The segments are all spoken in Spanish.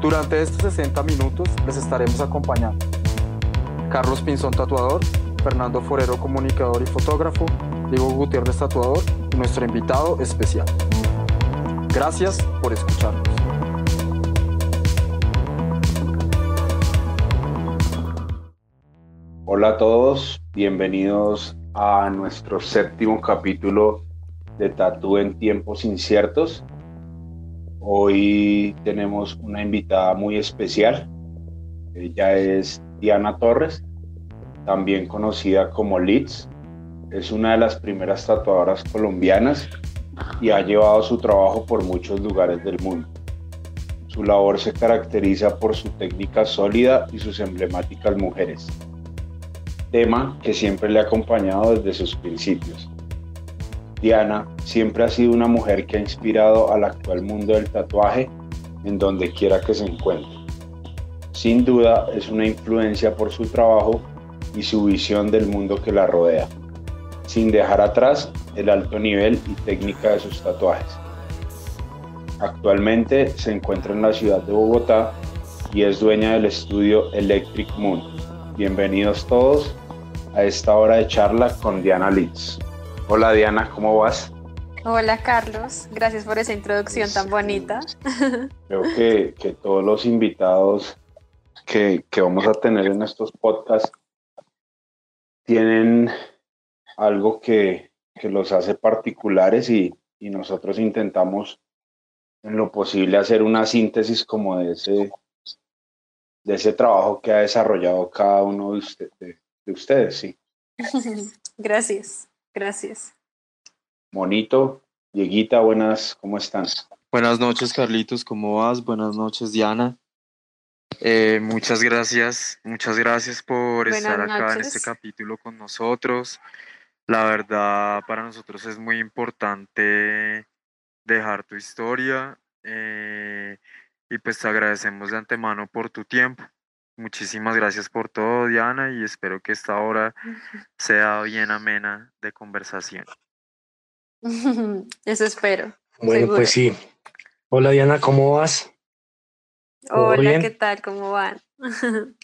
Durante estos 60 minutos les estaremos acompañando Carlos Pinzón Tatuador, Fernando Forero Comunicador y Fotógrafo, Diego Gutiérrez Tatuador y nuestro invitado especial. Gracias por escucharnos. Hola a todos, bienvenidos a nuestro séptimo capítulo de Tatú en tiempos inciertos. Hoy tenemos una invitada muy especial. Ella es Diana Torres, también conocida como Liz. Es una de las primeras tatuadoras colombianas y ha llevado su trabajo por muchos lugares del mundo. Su labor se caracteriza por su técnica sólida y sus emblemáticas mujeres, tema que siempre le ha acompañado desde sus principios. Diana siempre ha sido una mujer que ha inspirado al actual mundo del tatuaje en donde quiera que se encuentre. Sin duda es una influencia por su trabajo y su visión del mundo que la rodea, sin dejar atrás el alto nivel y técnica de sus tatuajes. Actualmente se encuentra en la ciudad de Bogotá y es dueña del estudio Electric Moon. Bienvenidos todos a esta hora de charla con Diana Litz. Hola Diana, ¿cómo vas? Hola Carlos, gracias por esa introducción tan bonita. Creo que, que todos los invitados que, que, vamos a tener en estos podcasts tienen algo que, que los hace particulares y, y, nosotros intentamos en lo posible hacer una síntesis como de ese, de ese trabajo que ha desarrollado cada uno de, usted, de, de ustedes, sí. Gracias. Gracias. Monito, Dieguita, buenas, ¿cómo están? Buenas noches, Carlitos, ¿cómo vas? Buenas noches, Diana. Eh, muchas gracias, muchas gracias por Buenas estar acá en este capítulo con nosotros. La verdad, para nosotros es muy importante dejar tu historia eh, y pues te agradecemos de antemano por tu tiempo. Muchísimas gracias por todo, Diana, y espero que esta hora sea bien amena de conversación. Eso espero. Bueno, seguro. pues sí. Hola Diana, ¿cómo vas? ¿Todo Hola, bien? ¿qué tal? ¿Cómo van?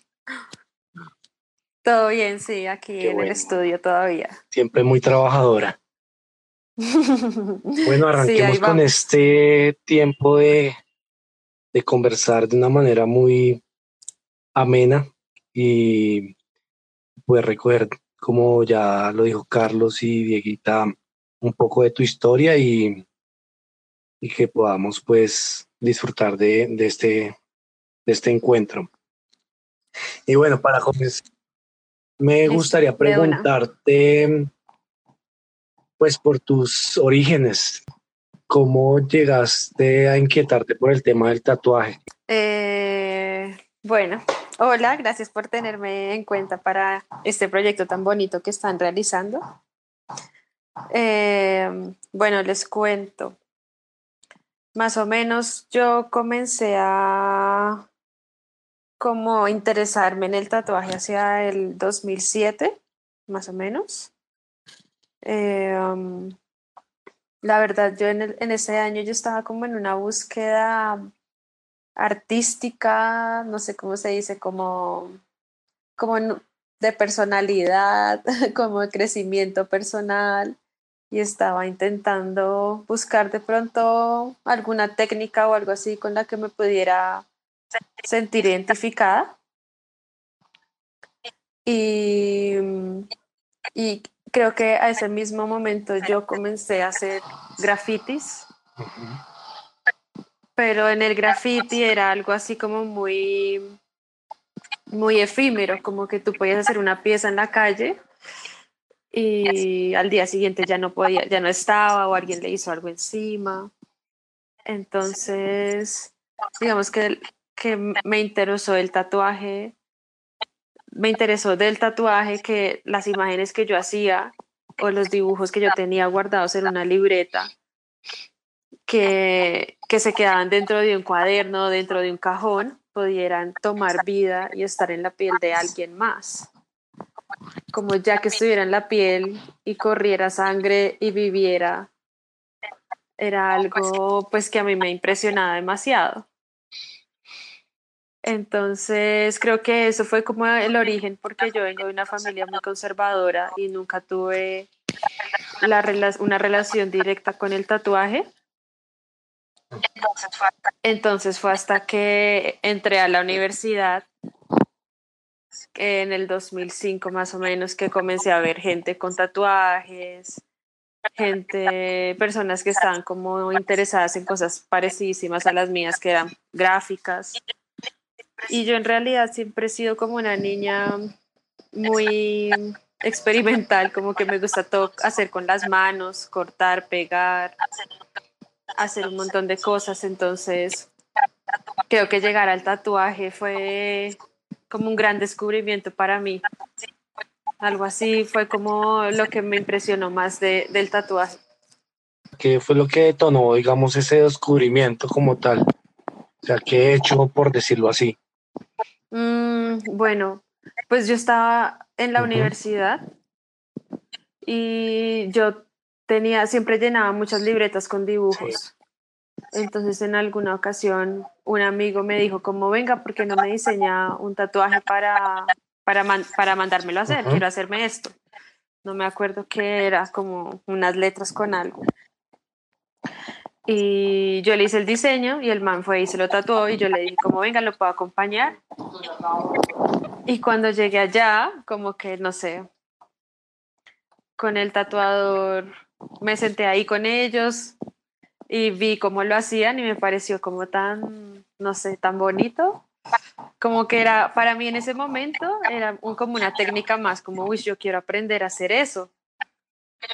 Todo bien, sí, aquí Qué en bueno. el estudio todavía. Siempre muy trabajadora. Bueno, arranquemos con este tiempo de, de conversar de una manera muy amena y pues recoger, como ya lo dijo Carlos y Dieguita, un poco de tu historia y, y que podamos pues disfrutar de, de este, de este encuentro. Y bueno, para comenzar, me Listo, gustaría preguntarte, pues por tus orígenes, ¿cómo llegaste a inquietarte por el tema del tatuaje? Eh, bueno, hola, gracias por tenerme en cuenta para este proyecto tan bonito que están realizando. Eh, bueno, les cuento. Más o menos yo comencé a como interesarme en el tatuaje hacia el 2007, más o menos. Eh, um, la verdad, yo en, en ese año yo estaba como en una búsqueda artística, no sé cómo se dice, como, como de personalidad, como de crecimiento personal, y estaba intentando buscar de pronto alguna técnica o algo así con la que me pudiera sentir identificada. Y, y creo que a ese mismo momento yo comencé a hacer grafitis pero en el graffiti era algo así como muy, muy efímero, como que tú podías hacer una pieza en la calle y al día siguiente ya no podía, ya no estaba o alguien le hizo algo encima. Entonces, digamos que, que me interesó el tatuaje, me interesó del tatuaje que las imágenes que yo hacía o los dibujos que yo tenía guardados en una libreta, que, que se quedaban dentro de un cuaderno, dentro de un cajón, pudieran tomar vida y estar en la piel de alguien más. Como ya que estuviera en la piel y corriera sangre y viviera, era algo pues que a mí me impresionaba demasiado. Entonces creo que eso fue como el origen porque yo vengo de una familia muy conservadora y nunca tuve la una relación directa con el tatuaje. Entonces fue hasta que entré a la universidad en el 2005 más o menos que comencé a ver gente con tatuajes, gente, personas que estaban como interesadas en cosas parecidísimas a las mías, que eran gráficas. Y yo en realidad siempre he sido como una niña muy experimental, como que me gusta todo hacer con las manos, cortar, pegar, hacer un montón de cosas. Entonces, creo que llegar al tatuaje fue como un gran descubrimiento para mí. Algo así fue como lo que me impresionó más de, del tatuaje. ¿Qué fue lo que detonó, digamos, ese descubrimiento como tal? O sea, ¿qué he hecho, por decirlo así? Mm, bueno, pues yo estaba en la universidad y yo tenía, siempre llenaba muchas libretas con dibujos. Entonces en alguna ocasión un amigo me dijo como venga, ¿por qué no me diseña un tatuaje para, para, para mandármelo a hacer? Quiero hacerme esto. No me acuerdo qué era, como unas letras con algo. Y yo le hice el diseño y el man fue y se lo tatuó y yo le dije como venga, lo puedo acompañar. Y cuando llegué allá, como que no sé, con el tatuador me senté ahí con ellos y vi cómo lo hacían y me pareció como tan, no sé, tan bonito. Como que era, para mí en ese momento, era como una técnica más, como, uy, yo quiero aprender a hacer eso.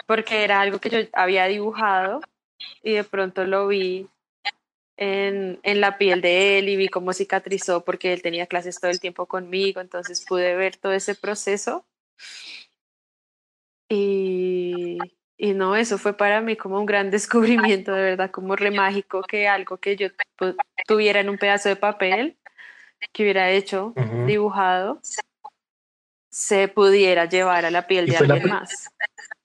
Porque era algo que yo había dibujado y de pronto lo vi en, en, la piel de él y vi cómo cicatrizó porque él tenía clases todo el tiempo conmigo, entonces pude ver todo ese proceso. Y, y no, eso fue para mí como un gran descubrimiento, de verdad, como re mágico que algo que yo tuviera en un pedazo de papel, que hubiera hecho, dibujado, se pudiera llevar a la piel de alguien más.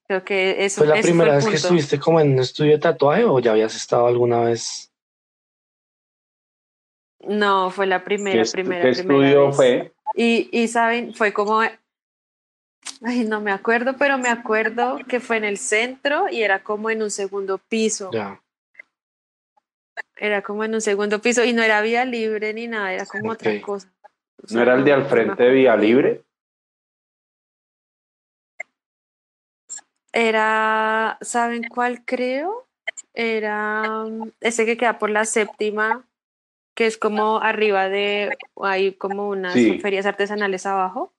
Creo que eso ¿Fue la primera vez que estuviste como en un estudio de tatuaje o ya habías estado alguna vez? No, fue la primera, primera, ¿qué estudio fue? Y, y saben, fue como, ay, no me acuerdo, pero me acuerdo que fue en el centro y era como en un segundo piso. Ya. Era como en un segundo piso y no era vía libre ni nada, era como otra cosa. ¿No era el de al frente de vía libre? Era, ¿saben cuál creo? Era mm, ese que queda por la séptima, que es como arriba de, hay como unas ferias artesanales abajo.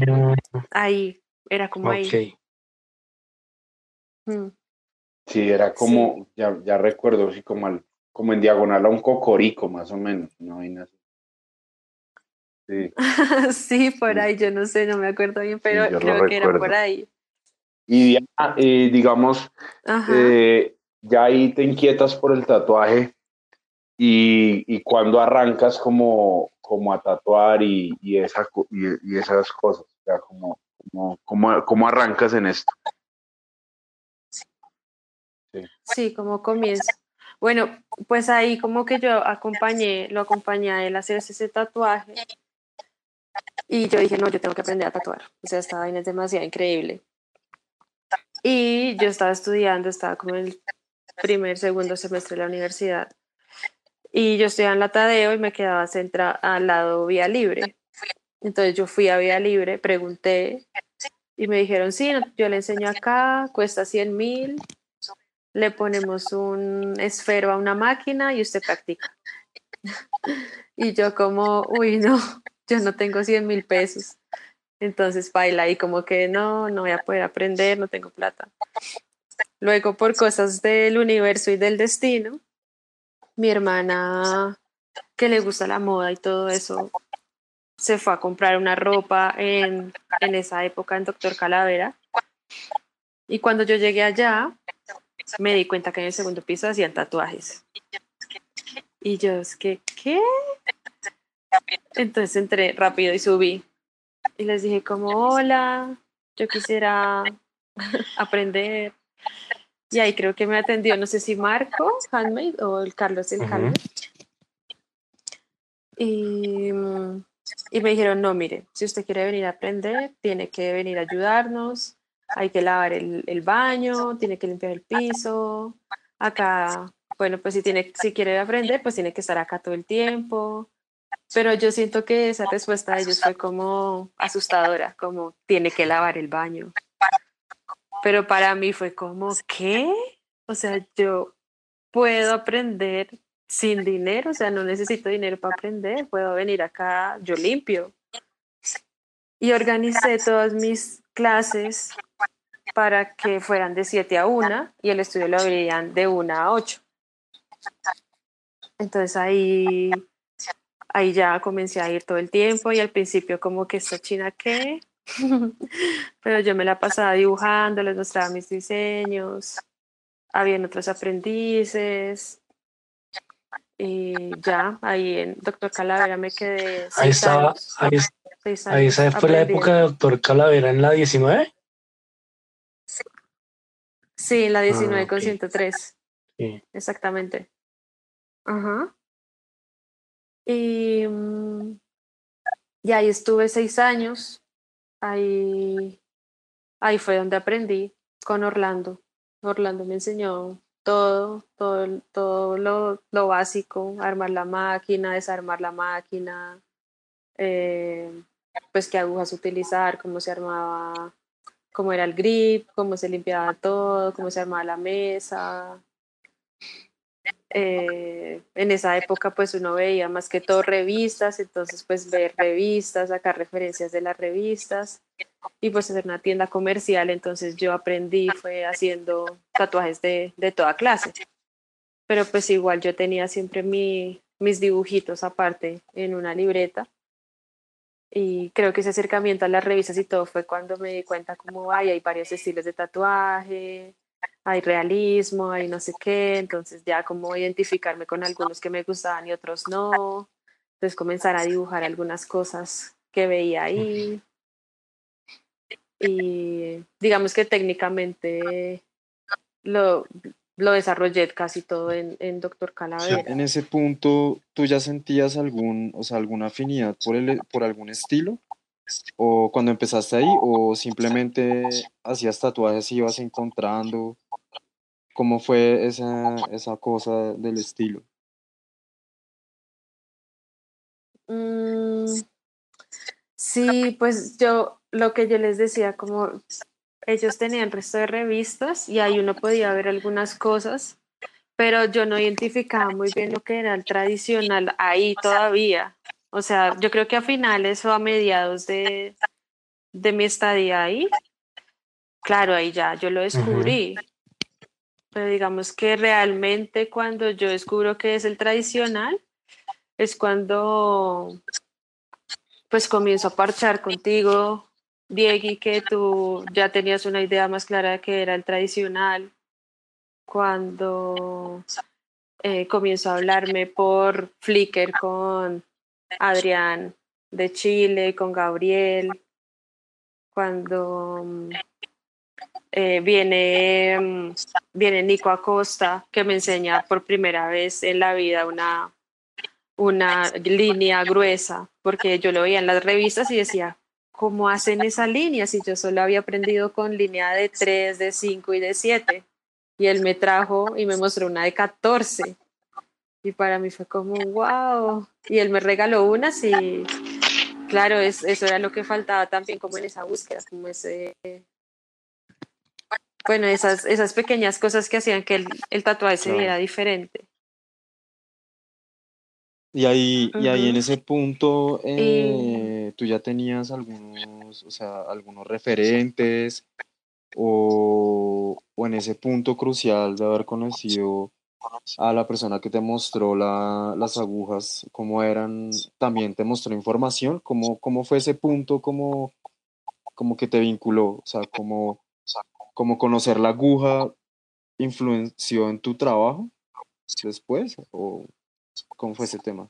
Mm. Ahí, era como ahí. Mm. Sí, era como, Ya, ya recuerdo, sí, como, al, como en diagonal a un cocorico, más o menos, no Sí. sí, por ahí, yo no sé, no me acuerdo bien, pero creo que era por ahí. Y eh, digamos, eh, ya ahí te inquietas por el tatuaje y, y cuando arrancas como, como a tatuar y, y, esa, y, esas cosas, o como, como, como, arrancas en esto. Sí. sí, como comienzo. Bueno, pues ahí como que yo acompañé, lo acompañé a él a hacerse ese tatuaje. Y yo dije, no, yo tengo que aprender a tatuar. O sea, esta vaina es demasiado increíble. Y yo estaba estudiando, estaba como en el primer, segundo semestre de la universidad. Y yo estudiaba en la Tadeo y me quedaba centra al lado Vía Libre. Entonces yo fui a Vía Libre, pregunté y me dijeron, sí, yo le enseño acá, cuesta 100 mil, le ponemos un esfero a una máquina y usted practica. y yo como, uy, no, yo no tengo 100 mil pesos. Entonces baila y como que no, no voy a poder aprender, no tengo plata. Luego por cosas del universo y del destino, mi hermana que le gusta la moda y todo eso, se fue a comprar una ropa en, en esa época en Doctor Calavera. Y cuando yo llegué allá, me di cuenta que en el segundo piso hacían tatuajes. Y yo es que, ¿qué? Entonces entré rápido y subí. Y les dije como, hola, yo quisiera aprender. Y ahí creo que me atendió, no sé si Marco, Handmade, o el Carlos, el Handmade. Y, y me dijeron, no, mire, si usted quiere venir a aprender, tiene que venir a ayudarnos, hay que lavar el, el baño, tiene que limpiar el piso, acá, bueno, pues si, tiene, si quiere aprender, pues tiene que estar acá todo el tiempo. Pero yo siento que esa respuesta de ellos fue como asustadora, como tiene que lavar el baño. Pero para mí fue como, ¿qué? O sea, yo puedo aprender sin dinero, o sea, no necesito dinero para aprender, puedo venir acá, yo limpio. Y organicé todas mis clases para que fueran de 7 a 1 y el estudio lo abrirían de 1 a 8. Entonces ahí, ahí ya comencé a ir todo el tiempo y al principio como que esta china qué, pero yo me la pasaba dibujando, les mostraba mis diseños, habían otros aprendices y ya ahí en Doctor Calavera me quedé. Ahí estaba, ahí, ahí esa fue la época de Doctor Calavera en la 19. Sí, la 19 ah, con 103. Sí. Exactamente. Ajá. Y, mm, y ahí estuve seis años. Ahí, ahí fue donde aprendí con Orlando. Orlando me enseñó todo, todo, todo lo, lo básico, armar la máquina, desarmar la máquina, eh, pues qué agujas utilizar, cómo se armaba cómo era el grip, cómo se limpiaba todo, cómo se armaba la mesa. Eh, en esa época pues uno veía más que todo revistas, entonces pues ver revistas, sacar referencias de las revistas y pues hacer una tienda comercial, entonces yo aprendí fue haciendo tatuajes de, de toda clase, pero pues igual yo tenía siempre mi, mis dibujitos aparte en una libreta. Y creo que ese acercamiento a las revistas y todo fue cuando me di cuenta como, ay, hay varios estilos de tatuaje, hay realismo, hay no sé qué, entonces ya como identificarme con algunos que me gustaban y otros no, entonces comenzar a dibujar algunas cosas que veía ahí. Y digamos que técnicamente lo, lo desarrollé casi todo en, en Doctor Calavera. en ese punto, ¿tú ya sentías algún, o sea, alguna afinidad por, el, por algún estilo? ¿O cuando empezaste ahí? ¿O simplemente hacías tatuajes y ibas encontrando? ¿Cómo fue esa, esa cosa del estilo? Mm, sí, pues yo, lo que yo les decía, como ellos tenían resto de revistas y ahí uno podía ver algunas cosas, pero yo no identificaba muy bien lo que era el tradicional ahí todavía. O sea, yo creo que a finales o a mediados de, de mi estadía ahí, claro, ahí ya yo lo descubrí. Pero digamos que realmente cuando yo descubro que es el tradicional, es cuando pues comienzo a parchar contigo, Diego, que tú ya tenías una idea más clara de que era el tradicional, cuando eh, comienzo a hablarme por Flickr con Adrián de Chile, con Gabriel, cuando eh, viene, mm, viene Nico Acosta, que me enseña por primera vez en la vida una, una línea gruesa, porque yo lo veía en las revistas y decía, ¿cómo hacen esa línea si yo solo había aprendido con línea de 3, de 5 y de 7? Y él me trajo y me mostró una de 14. Y para mí fue como, wow. Y él me regaló unas y claro, es, eso era lo que faltaba también como en esa búsqueda, como ese... Bueno, esas, esas pequeñas cosas que hacían que el, el tatuaje se viera diferente. Y ahí, y ahí en ese punto, eh, tú ya tenías algunos, o sea, algunos referentes, o, o, en ese punto crucial de haber conocido a la persona que te mostró las agujas, cómo eran, también te mostró información, cómo, cómo fue ese punto, cómo, cómo que te vinculó, o sea, cómo, cómo conocer la aguja influenció en tu trabajo después, o cómo fue ese tema.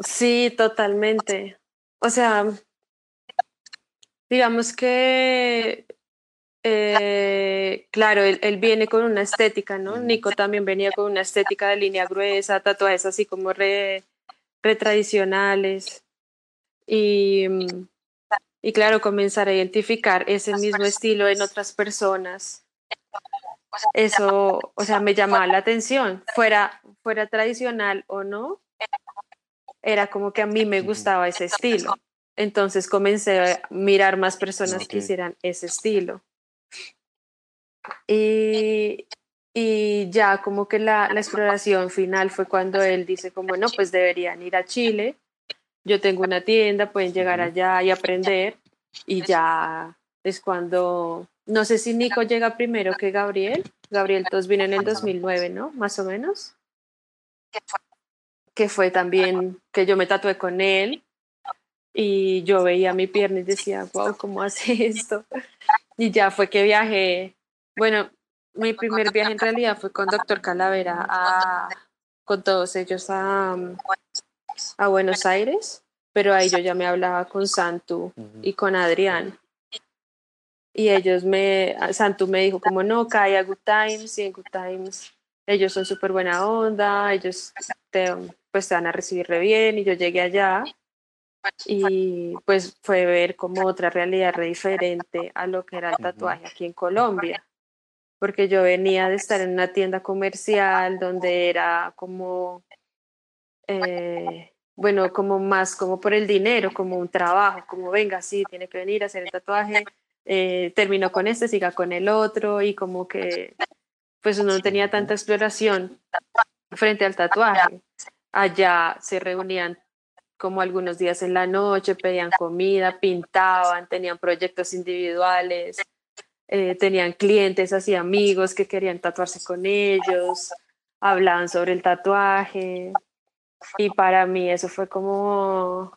Sí, totalmente. O sea, digamos que eh, claro, él, viene con una estética, ¿no? Nico también venía con una estética de línea gruesa, tatuajes así como re, tradicionales. Y, y claro, comenzar a identificar ese mismo estilo en otras personas. Eso, o sea, me llamaba la atención, fuera, fuera tradicional o no, era como que a mí me gustaba ese estilo. Entonces comencé a mirar más personas que hicieran ese estilo. Y, y ya como que la, la, exploración final fue cuando él dice como, no, pues deberían ir a Chile, yo tengo una tienda, pueden llegar allá y aprender. Y ya es cuando, no sé si Nico llega primero que Gabriel. Gabriel todos vino en el 2009, ¿no? Más o menos. Que fue también que yo me tatué con él y yo veía mi pierna y decía, wow, ¿cómo hace esto? Y ya fue que viajé bueno, mi primer viaje en realidad fue con Doctor Calavera, a, con todos ellos a, a Buenos Aires, pero ahí yo ya me hablaba con Santu y con Adrián. Y ellos me, Santu me dijo como no, cae a Good Times y en Good Times ellos son súper buena onda, ellos te, pues te van a recibir re bien y yo llegué allá y pues fue ver como otra realidad re diferente a lo que era el tatuaje aquí en Colombia porque yo venía de estar en una tienda comercial donde era como, eh, bueno, como más como por el dinero, como un trabajo, como venga, sí, tiene que venir a hacer el tatuaje, eh, terminó con este, siga con el otro y como que pues no tenía tanta exploración frente al tatuaje. Allá se reunían como algunos días en la noche, pedían comida, pintaban, tenían proyectos individuales, eh, tenían clientes, así amigos que querían tatuarse con ellos, hablaban sobre el tatuaje y para mí eso fue como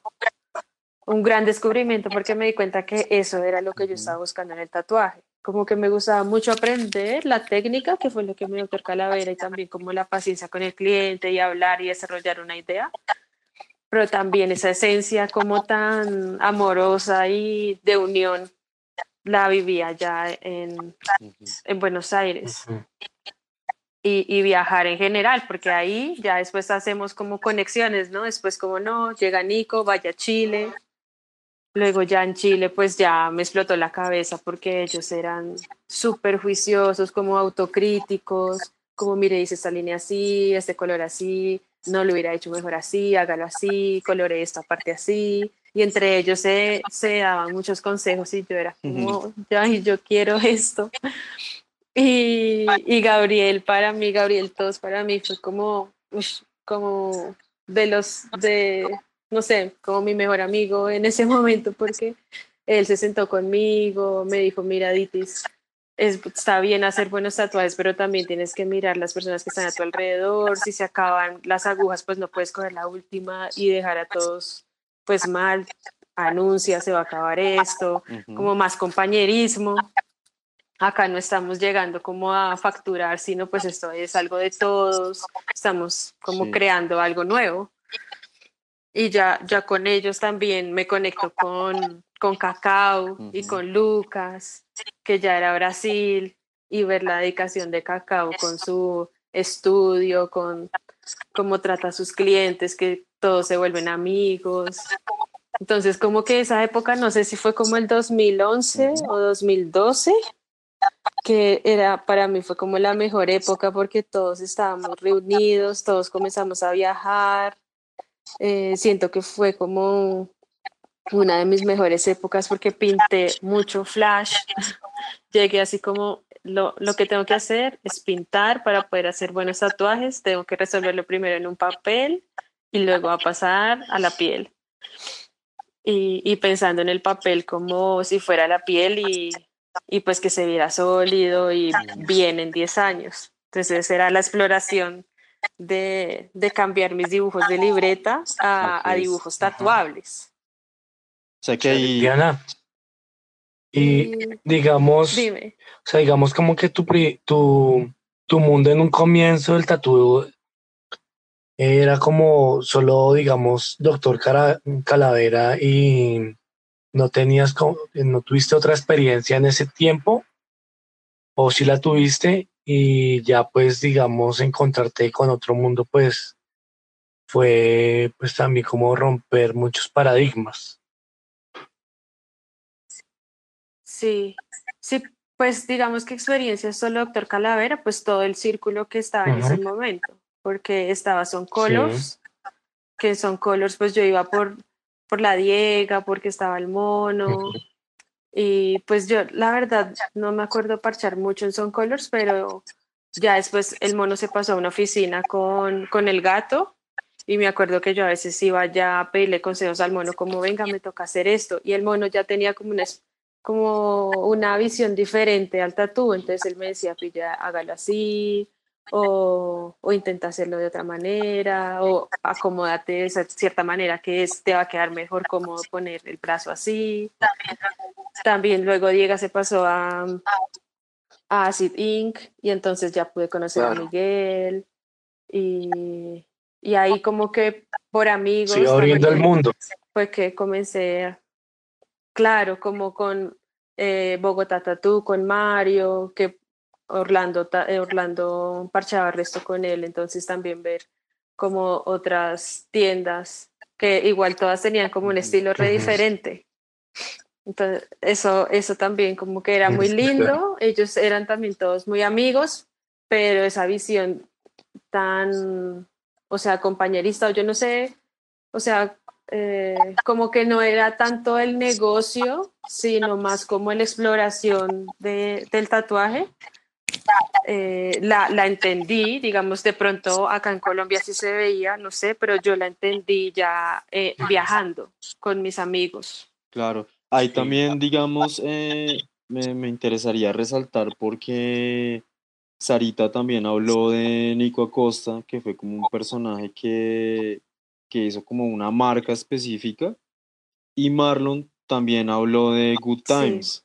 un gran descubrimiento porque me di cuenta que eso era lo que yo estaba buscando en el tatuaje. Como que me gustaba mucho aprender la técnica, que fue lo que me dio Calavera, y también como la paciencia con el cliente y hablar y desarrollar una idea. Pero también esa esencia como tan amorosa y de unión la vivía ya en, en Buenos Aires. Y, y, viajar en general, porque ahí ya después hacemos como conexiones, ¿no? Después como no, llega Nico, vaya a Chile. Luego ya en Chile pues ya me explotó la cabeza porque ellos eran súper juiciosos, como autocríticos, como mire, dice esta línea así, este color así, no lo hubiera hecho mejor así, hágalo así, colore esta parte así y entre ellos se, se daban muchos consejos y yo era como, ay, yo quiero esto. Y, y, Gabriel, para mí, Gabriel, todos para mí fue como, como de los, de, no sé, como mi mejor amigo en ese momento, porque él se sentó conmigo, me dijo, mira, Ditis, está bien hacer buenos tatuajes, pero también tienes que mirar las personas que están a tu alrededor, si se acaban las agujas, pues no puedes coger la última y dejar a todos pues mal, anuncia, se va a acabar esto, como más compañerismo. Acá no estamos llegando como a facturar, sino pues esto es algo de todos, estamos como creando algo nuevo. Y ya, ya con ellos también me conecto con, con Cacao y con Lucas, que ya era Brasil, y ver la dedicación de Cacao con su estudio, con cómo trata a sus clientes, que todos se vuelven amigos. Entonces, como que esa época, no sé si fue como el 2011 o 2012, que era para mí fue como la mejor época porque todos estábamos reunidos, todos comenzamos a viajar. Eh, siento que fue como una de mis mejores épocas porque pinté mucho flash. Llegué así como lo, lo, que tengo que hacer es pintar para poder hacer buenos tatuajes. Tengo que resolverlo primero en un papel y luego a pasar a la piel. Y, y, pensando en el papel como si fuera la piel y, y pues que se viera sólido y bien en 10 años. Entonces era la exploración de, de cambiar mis dibujos de libreta a, dibujos tatuables. O sea que ahí, Diana, y digamos, dime. o sea, digamos como que tu, tu, tu mundo en un comienzo del tatu era como solo, digamos, doctor Cara- Calavera y no tenías, no tuviste otra experiencia en ese tiempo, o si la tuviste y ya pues, digamos, encontrarte con otro mundo, pues fue pues también como romper muchos paradigmas. Sí, sí, pues digamos que experiencia solo Doctor Calavera, pues todo el círculo que estaba en ese momento, porque estaba Son Colors, que Son Colors, pues yo iba por, por la Diega, porque estaba el mono, y pues yo la verdad no me acuerdo parchar mucho en Son Colors, pero ya después el mono se pasó a una oficina con, con el gato. Y me acuerdo que yo a veces iba ya a pedirle consejos al mono, como venga, me toca hacer esto. Y el mono ya tenía como una, como una visión diferente al tatú. Entonces él me decía, pilla, hágalo así, o, o intenta hacerlo de otra manera, o acomódate de esa cierta manera que es, te va a quedar mejor cómodo poner el brazo así. También luego Diego se pasó a, a Acid Inc. y entonces ya pude conocer a. Miguel. Y, y ahí como que por amigos Sí, abriendo el mundo. fue que comencé, a- claro, como con eh, Bogotá Tatú, con Mario, que Orlando, eh, Orlando parchaba el resto con él, entonces también ver como otras tiendas que igual todas tenían como un estilo re diferente. Entonces, eso, eso también como que era muy lindo, ellos eran también todos muy amigos, pero esa visión tan, o sea, compañerista, o yo no sé, o sea, eh, como que no era tanto el negocio, sino más como la exploración de, del tatuaje. Eh, la, la entendí, digamos, de pronto acá en Colombia sí se veía, no sé, pero yo la entendí ya eh, viajando con mis amigos. claro, ahí también, digamos, eh, me, me interesaría resaltar porque Sarita también habló de Nico Acosta, que fue como un personaje que, que hizo como una marca específica, y Marlon también habló de Good Sí.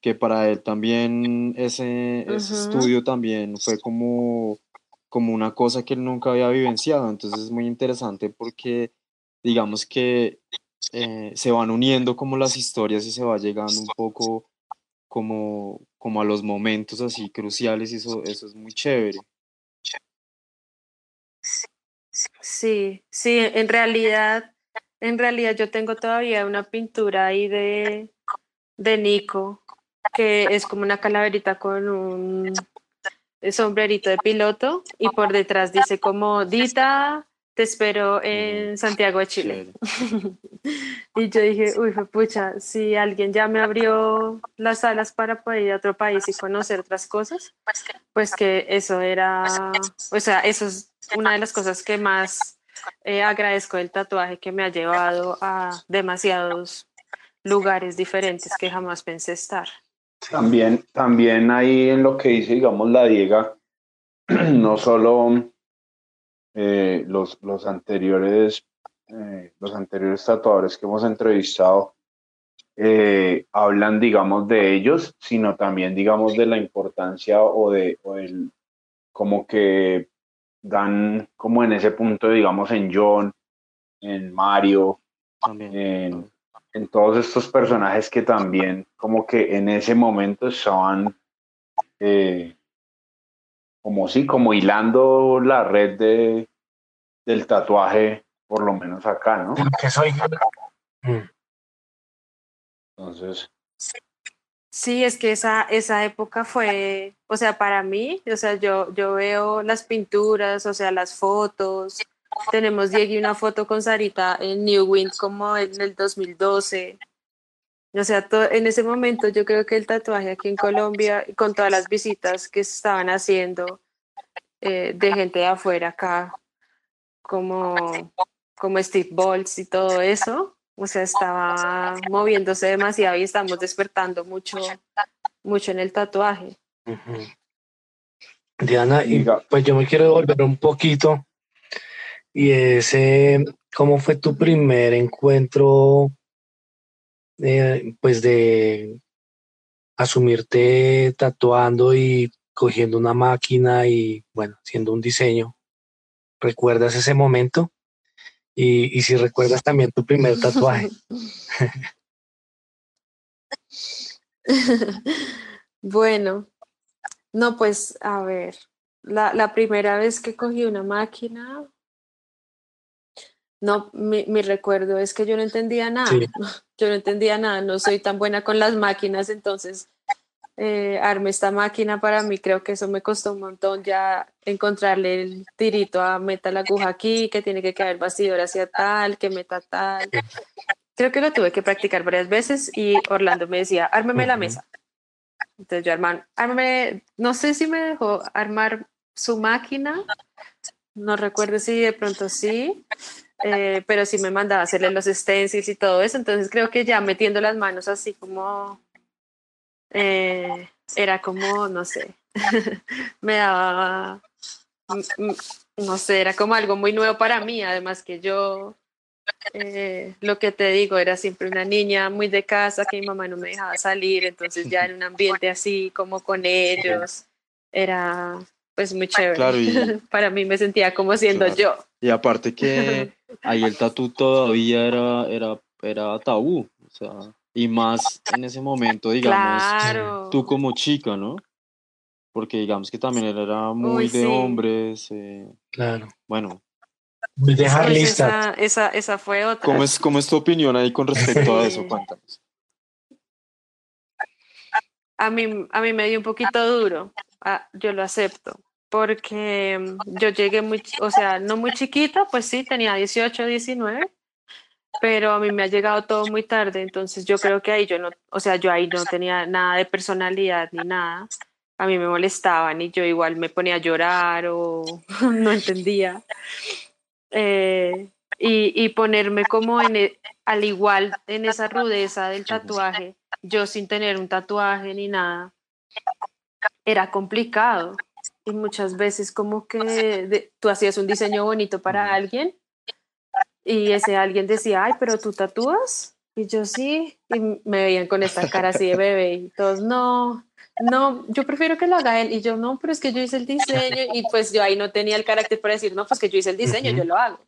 Que para él también ese, ese estudio también fue como, como una cosa que él nunca había vivenciado, entonces es muy interesante porque digamos que eh, se van uniendo como las historias y se va llegando un poco como, como a los momentos así cruciales y eso, eso es muy chévere. Sí, sí, en realidad, en realidad yo tengo todavía una pintura ahí de, de Nico, que es como una calaverita con un sombrerito de piloto y por detrás dice como Dita, te espero en Santiago de Chile. Y yo dije, uy, pucha, si alguien ya me abrió las alas para poder ir a otro país y conocer otras cosas, pues que eso era, o sea, eso es una de las cosas que más eh, agradezco del tatuaje que me ha llevado a demasiados lugares diferentes que jamás pensé estar. También, también ahí en lo que dice, digamos, la Diega, no solo eh, los, los anteriores, eh, los anteriores tatuadores que hemos entrevistado eh, hablan, digamos, de ellos, sino también, digamos, de la importancia o de, o del, como que dan como en ese punto, digamos, en John, en Mario, También. en, en todos estos personajes que también como que en ese momento estaban eh, como sí, como hilando la red de, del tatuaje, por lo menos acá, ¿no? Que soy. Mm. Entonces, Sí, es que esa, esa época fue, o sea, para mí, o sea, yo, yo veo las pinturas, o sea, las fotos. Tenemos Diego una foto con Sarita en New Wind como en el 2012. O sea, to- en ese momento yo creo que el tatuaje aquí en Colombia, con todas las visitas que se estaban haciendo eh, de gente de afuera acá, como, como Steve Bolts y todo eso, o sea, estaba moviéndose demasiado y estamos despertando mucho, mucho en el tatuaje. Ujú. Diana, y pues yo me quiero devolver un poquito y ese, ¿cómo fue tu primer encuentro eh, pues de asumirte tatuando y cogiendo una máquina y bueno, haciendo un diseño? ¿Recuerdas ese momento? Y, y si recuerdas también tu primer tatuaje. bueno, no, pues a ver, la, la, primera vez que cogí una máquina, no, mi, mi recuerdo es que yo no entendía nada, yo no entendía nada, no soy tan buena con las máquinas, entonces eh, armé esta máquina para mí, creo que eso me costó un montón ya encontrarle el tirito a meta la aguja aquí, que tiene que el bastidor hacia tal, que meta tal. Creo que lo tuve que practicar varias veces y Orlando me decía, ármeme la mesa. Entonces yo armé, ármeme, no sé si me dejó armar su máquina, no recuerdo si de pronto sí, eh, pero sí me mandaba hacerle los stencils y todo eso, entonces creo que ya metiendo las manos así como, eh, era como, no sé, me daba, no sé, era como algo muy nuevo para mí, además que yo eh, lo que te digo, era siempre una niña muy de casa que mi mamá no me dejaba salir, entonces ya en un ambiente así como con ellos, era pues muy chévere. Para mí me sentía como siendo yo. Y aparte que ahí el tatu todavía era, era, era tabú, o sea, y más en ese momento, digamos, tú como chica, ¿no? Porque digamos que también él era muy de hombres. Eh, claro. Bueno, dejar pues lista. Esa, esa, fue otra. ¿Cómo es, ¿Cómo es tu opinión ahí con respecto a eso? Cuéntanos. A mí, a mí me dio un poquito duro, ah, yo lo acepto, porque mm, yo llegué muy, o sea, no muy chiquita, pues sí, tenía 18, 19, pero a mí me ha llegado todo muy tarde, entonces yo creo que ahí yo no, o sea, yo ahí no tenía nada de personalidad ni nada, a mí me molestaban y yo igual me ponía a llorar o no entendía. Eh, y, ponerme como en, e, al igual en esa rudeza del tatuaje, yo sin tener un tatuaje ni nada, era complicado. Y muchas veces como que tú hacías un diseño bonito para alguien y ese alguien decía, ay, pero tú tatúas. Y yo sí, y me veían con esta cara así de bebé y todos, no, no, yo prefiero que lo haga él. Y yo, no, pero es que yo hice el diseño y pues yo ahí no tenía el carácter para decir, no, pues que yo hice el diseño, yo lo hago.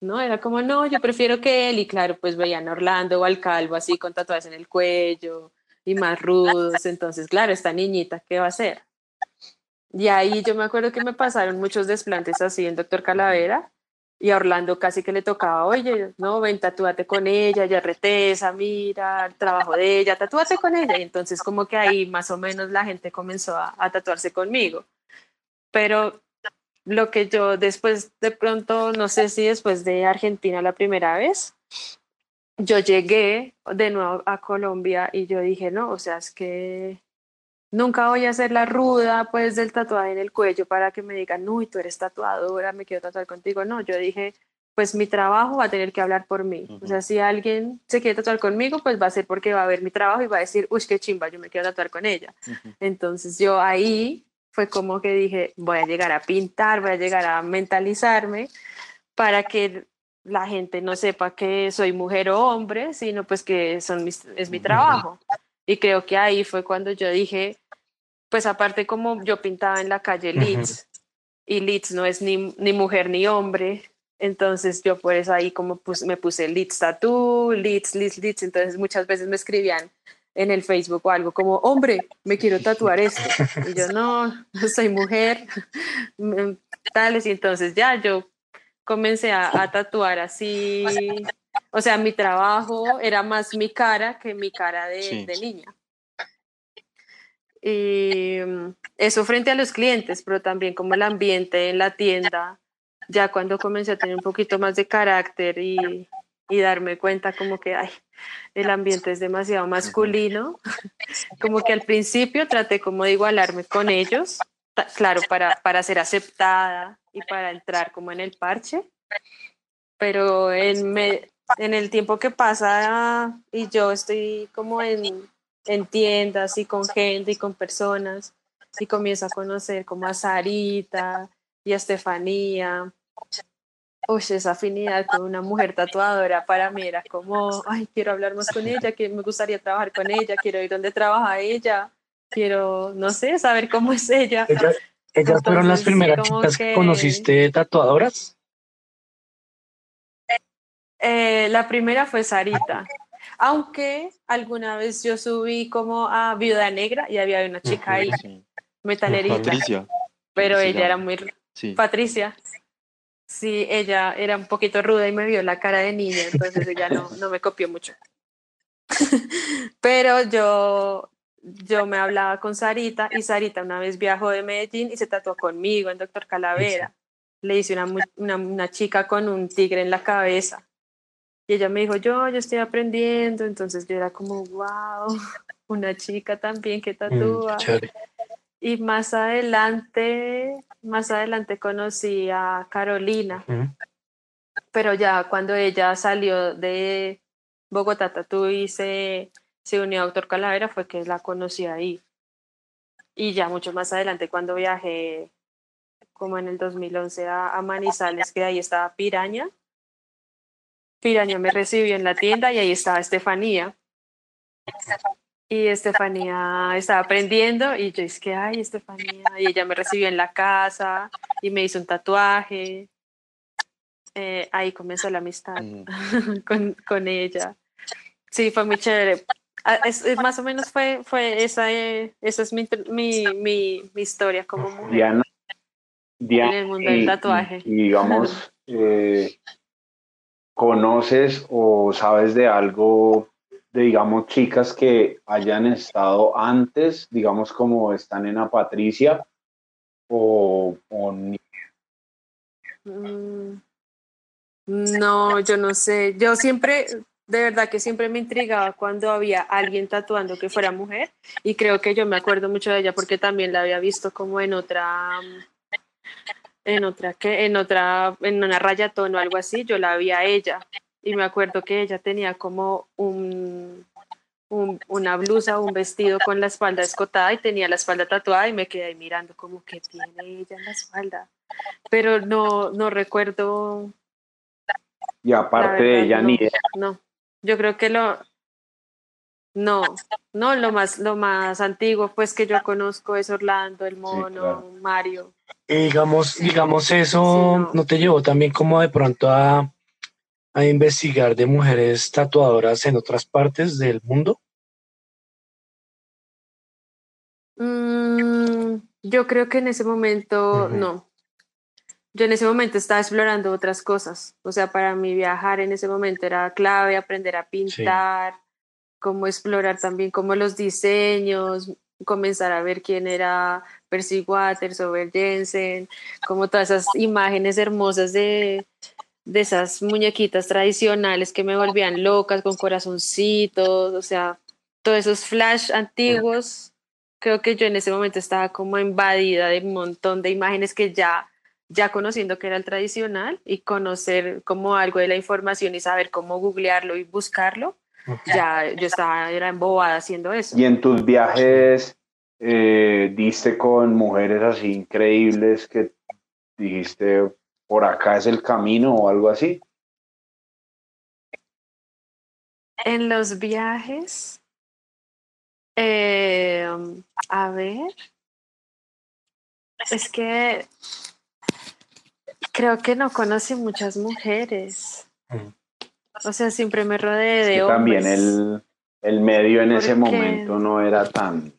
¿no? Era como, no, yo prefiero que él, y claro, pues veían a Orlando o al calvo así con tatuajes en el cuello y más rudos, entonces, claro, esta niñita, ¿qué va a hacer? Y ahí yo me acuerdo que me pasaron muchos desplantes así en Doctor Calavera, y a Orlando casi que le tocaba, oye, no, ven, tatúate con ella, ya retesa, mira el trabajo de ella, tatúate con ella. Y entonces como que ahí más o menos la gente comenzó a, a tatuarse conmigo. Pero lo que yo después de pronto, no sé si después de Argentina la primera vez, yo llegué de nuevo a Colombia y yo dije, no, o sea, es que nunca voy a hacer la ruda pues del tatuaje en el cuello para que me digan, uy, tú eres tatuadora, me quiero tatuar contigo. No, yo dije, pues mi trabajo va a tener que hablar por mí. O sea, si alguien se quiere tatuar conmigo, pues va a ser porque va a ver mi trabajo y va a decir, uy, qué chimba, yo me quiero tatuar con ella. Entonces yo ahí fue como que dije, voy a llegar a pintar, voy a llegar a mentalizarme para que la gente no sepa que soy mujer o hombre, sino pues que son es mi trabajo. Y creo que ahí fue cuando yo dije, pues aparte como yo pintaba en la calle Leeds, y Leeds no es ni, ni, mujer ni hombre, entonces yo por eso ahí como pues, me puse Leeds Tattoo, Leeds, Leeds, Leeds, entonces muchas veces me escribían en el Facebook o algo como, hombre, me quiero tatuar esto. Y yo, no, soy mujer, tales. Y entonces ya yo comencé a, tatuar así. O sea, mi trabajo era más mi cara que mi cara de, de niña. Y mm, eso frente a los clientes, pero también como el ambiente en la tienda, ya cuando comencé a tener un poquito más de carácter y, y darme cuenta como que ay, el ambiente es demasiado masculino, como que al principio traté como de igualarme con ellos, claro, para, para ser aceptada y para entrar como en el parche, pero en, me, en el tiempo que pasa y yo estoy como en, en tiendas y con gente y con personas, y comienzo a conocer como a Sarita y a Estefanía. Uy, esa afinidad con una mujer tatuadora para mí era como, ay, quiero hablar más con ella, que me gustaría trabajar con ella, quiero ir donde trabaja ella, quiero, no sé, saber cómo es ella. ¿Ellas fueron las primeras chicas que... conociste tatuadoras? Eh, la primera fue Sarita. Aunque alguna vez yo subí como a Viuda Negra y había una chica ahí, metalerita. Patricia. Pero ella era muy... Patricia. Sí, ella era un poquito ruda y me vio la cara de niña, entonces ella no, no me copió mucho. Pero yo, yo me hablaba con Sarita y Sarita una vez viajó de Medellín y se tatuó conmigo en Doctor Calavera. Le hice una, una, una chica con un tigre en la cabeza. Y ella me dijo, yo, yo estoy aprendiendo. Entonces yo era como, wow, una chica también que mm, tatúa. y más adelante, más adelante conocí a Carolina. Pero ya cuando ella salió de Bogotá Tatú y se, se unió a Autor Calavera fue que la conocí ahí. Y ya mucho más adelante cuando viajé como en el 2011 a, a Manizales, que ahí estaba Piraña, Piraña me recibió en la tienda y ahí estaba Estefanía. Y Estefanía estaba aprendiendo y yo es que, ay, Estefanía. Y ella me recibió en la casa y me hizo un tatuaje. Eh, ahí comenzó la amistad mm. con, con, ella. Sí, fue muy chévere. Ah, es, más o menos fue, fue esa, eh, esa es mi, mi, mi, historia como mujer. Diana, en el mundo del tatuaje. Y, digamos, eh, conoces o sabes de algo de, digamos, chicas que hayan estado antes, digamos, como están en la Patricia, o, ni... Mm, no, yo no sé. Yo siempre, de verdad que siempre me intrigaba cuando había alguien tatuando que fuera mujer y creo que yo me acuerdo mucho de ella porque también la había visto como en otra en otra que en otra en una rayatón o algo así yo la vi a ella y me acuerdo que ella tenía como un, un, una blusa o un vestido con la espalda escotada y tenía la espalda tatuada y me quedé mirando como que tiene ella en la espalda pero no no recuerdo y aparte de ella ni no yo creo que lo no, no, lo más, lo más antiguo pues que yo conozco es Orlando, el mono, Mario. Y digamos, digamos eso no. te llevó también como de pronto a, a investigar de mujeres tatuadoras en otras partes del mundo. Mm, yo creo que en ese momento no. Yo en ese momento estaba explorando otras cosas. O sea, para mí viajar en ese momento era clave, aprender a pintar como explorar también como los diseños, comenzar a ver quién era Percy Waters o Jensen, como todas esas imágenes hermosas de, de esas muñequitas tradicionales que me volvían locas con corazoncitos, o sea, todos esos flash antiguos. Creo que yo en ese momento estaba como invadida de un montón de imágenes que ya ya conociendo que era el tradicional y conocer como algo de la información y saber cómo googlearlo y buscarlo, ya yo estaba, era embobada haciendo eso. Y en tus viajes eh, diste con mujeres así increíbles que dijiste, por acá es el camino o algo así. En los viajes, eh, a ver, es que creo que no conocí muchas mujeres. O sea, siempre me rodeé de También el, el medio en ese momento no era tan...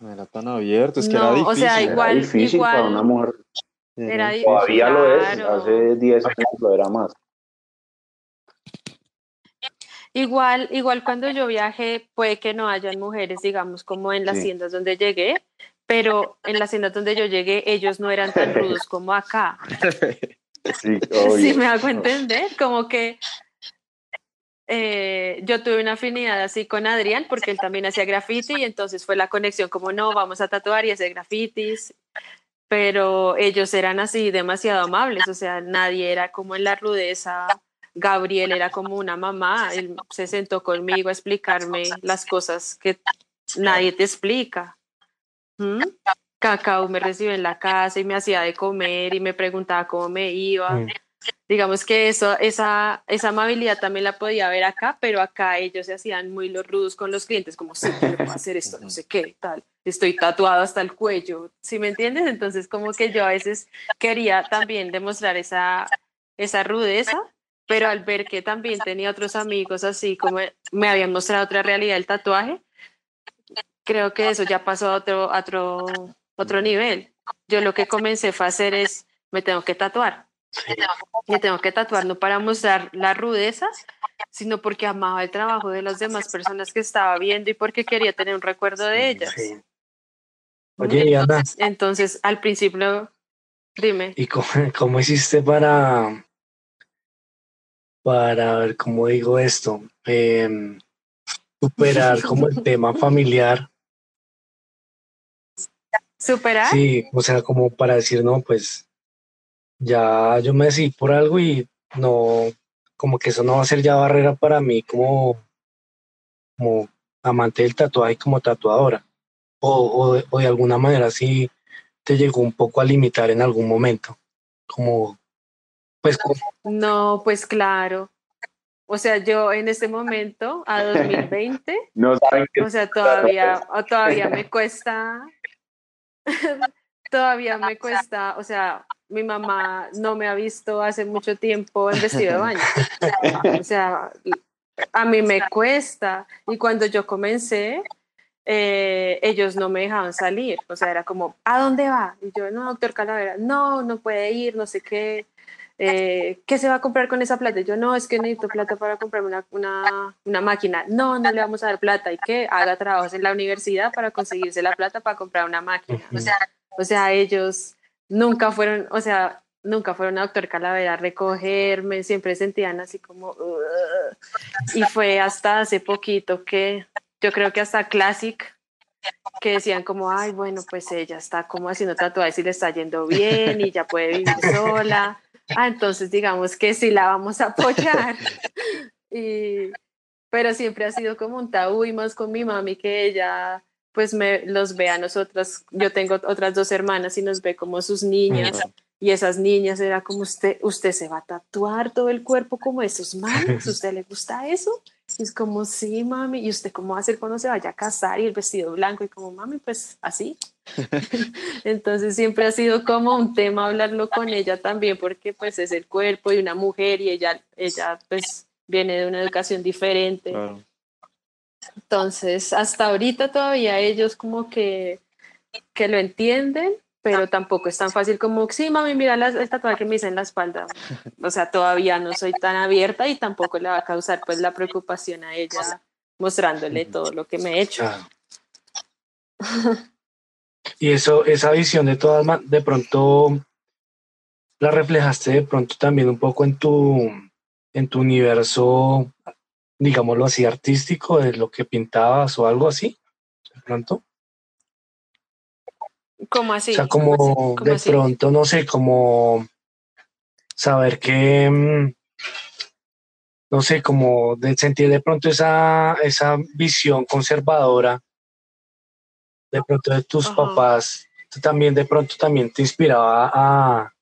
No era tan abierto, es que era difícil. O sea, igual, era difícil para una mujer. Era Todavía lo es, hace 10 años lo era más. Igual, igual cuando yo viaje, puede que no hayan mujeres, digamos, como en las tiendas donde llegué, pero en las tiendas donde yo llegué, ellos no eran tan rudos como acá. Sí, me hago entender, como que eh, yo tuve una afinidad así con Adrián porque él también hacía graffiti y entonces fue la conexión como no, vamos a tatuar y hacer grafitis, pero ellos eran así demasiado amables, o sea, nadie era como en la rudeza. Gabriel era como una mamá, él se sentó conmigo a explicarme las cosas que nadie te explica. Cacao me recibió en la casa y me hacía de comer y me preguntaba cómo me iba. Mm. Digamos que eso, esa, esa amabilidad también la podía ver acá, pero acá ellos se hacían muy los rudos con los clientes, como, sí, puedo hacer esto, no sé qué, tal, estoy tatuado hasta el cuello, ¿sí me entiendes? Entonces como que yo a veces quería también demostrar esa, esa rudeza, pero al ver que también tenía otros amigos así como me habían mostrado otra realidad del tatuaje, creo que eso ya pasó a otro, otro, otro nivel. Yo lo que comencé fue a hacer es, me tengo que tatuar. Me tengo que tatuar no para mostrar la rudeza, sino porque amaba el trabajo de las demás personas que estaba viendo y porque quería tener un recuerdo de ellas. Oye, Ana. Entonces, al principio, dime. ¿Y cómo, hiciste para, para ver cómo digo esto? Em, superar como el tema familiar ¿Superar? Sí, o sea, como para decir, no, pues ya yo me decidí por algo y no, como que eso no va a ser ya barrera para mí como, como amante del tatuaje y como tatuadora. O, o, de alguna manera sí te llegó un poco a limitar en algún momento. Como, pues. No, pues claro. O sea, yo en este momento, a 2020, no saben o sea, todavía, todavía me cuesta todavía me cuesta, o sea, mi mamá no me ha visto hace mucho tiempo en vestido de baño. O sea, a mí me cuesta. Y cuando yo comencé, eh, ellos no me dejaban salir. O sea, era como, ¿a dónde va? Y yo, no, doctor Calavera, no, no puede ir, no sé qué. Eh, ¿Qué se va a comprar con esa plata? Y yo, no, es que necesito plata para comprarme una, una, una, máquina. No, no le vamos a dar plata. Y que haga trabajos en la universidad para conseguirse la plata para comprar una máquina. O sea, o sea, ellos nunca fueron, o sea, nunca fueron a Doctor Calavera a recogerme, siempre sentían así como... y fue hasta hace poquito que yo creo que hasta Classic que decían como, ay, bueno, pues ella está como haciendo tatuajes y le está yendo bien y ya puede vivir sola. Ah, entonces digamos que sí la vamos a apoyar. y, pero siempre ha sido como un tabú y más con mi mami que ella pues me los ve a nosotras. Yo tengo otras dos hermanas y nos ve como sus niñas. Y esas niñas era como usted, usted se va a tatuar todo el cuerpo como esos manos, ¿usted le gusta eso? Y es como, sí, mami, ¿y usted cómo va a hacer cuando se vaya a casar y el vestido blanco? Y como, mami, pues así. Entonces siempre ha sido como un tema hablarlo con ella también, porque pues es el cuerpo de una mujer y ella, ella pues viene de una educación diferente. Entonces, hasta ahorita todavía ellos como que, que lo entienden, pero tampoco es tan fácil como, sí, mami, mira la, el tatuaje que me hice en la espalda. O sea, todavía no soy tan abierta y tampoco le va a causar pues la preocupación a ella mostrándole todo lo que me he hecho. Y eso, esa visión de todas de pronto la reflejaste de pronto también un poco en tu, en tu universo, digámoslo así, artístico, de lo que pintabas o algo así, de pronto. ¿Cómo así? O sea, como de pronto, no sé, como saber que, mm, no sé, como de sentir de pronto esa, esa visión conservadora de pronto de tus papás, también de pronto también te inspiraba a,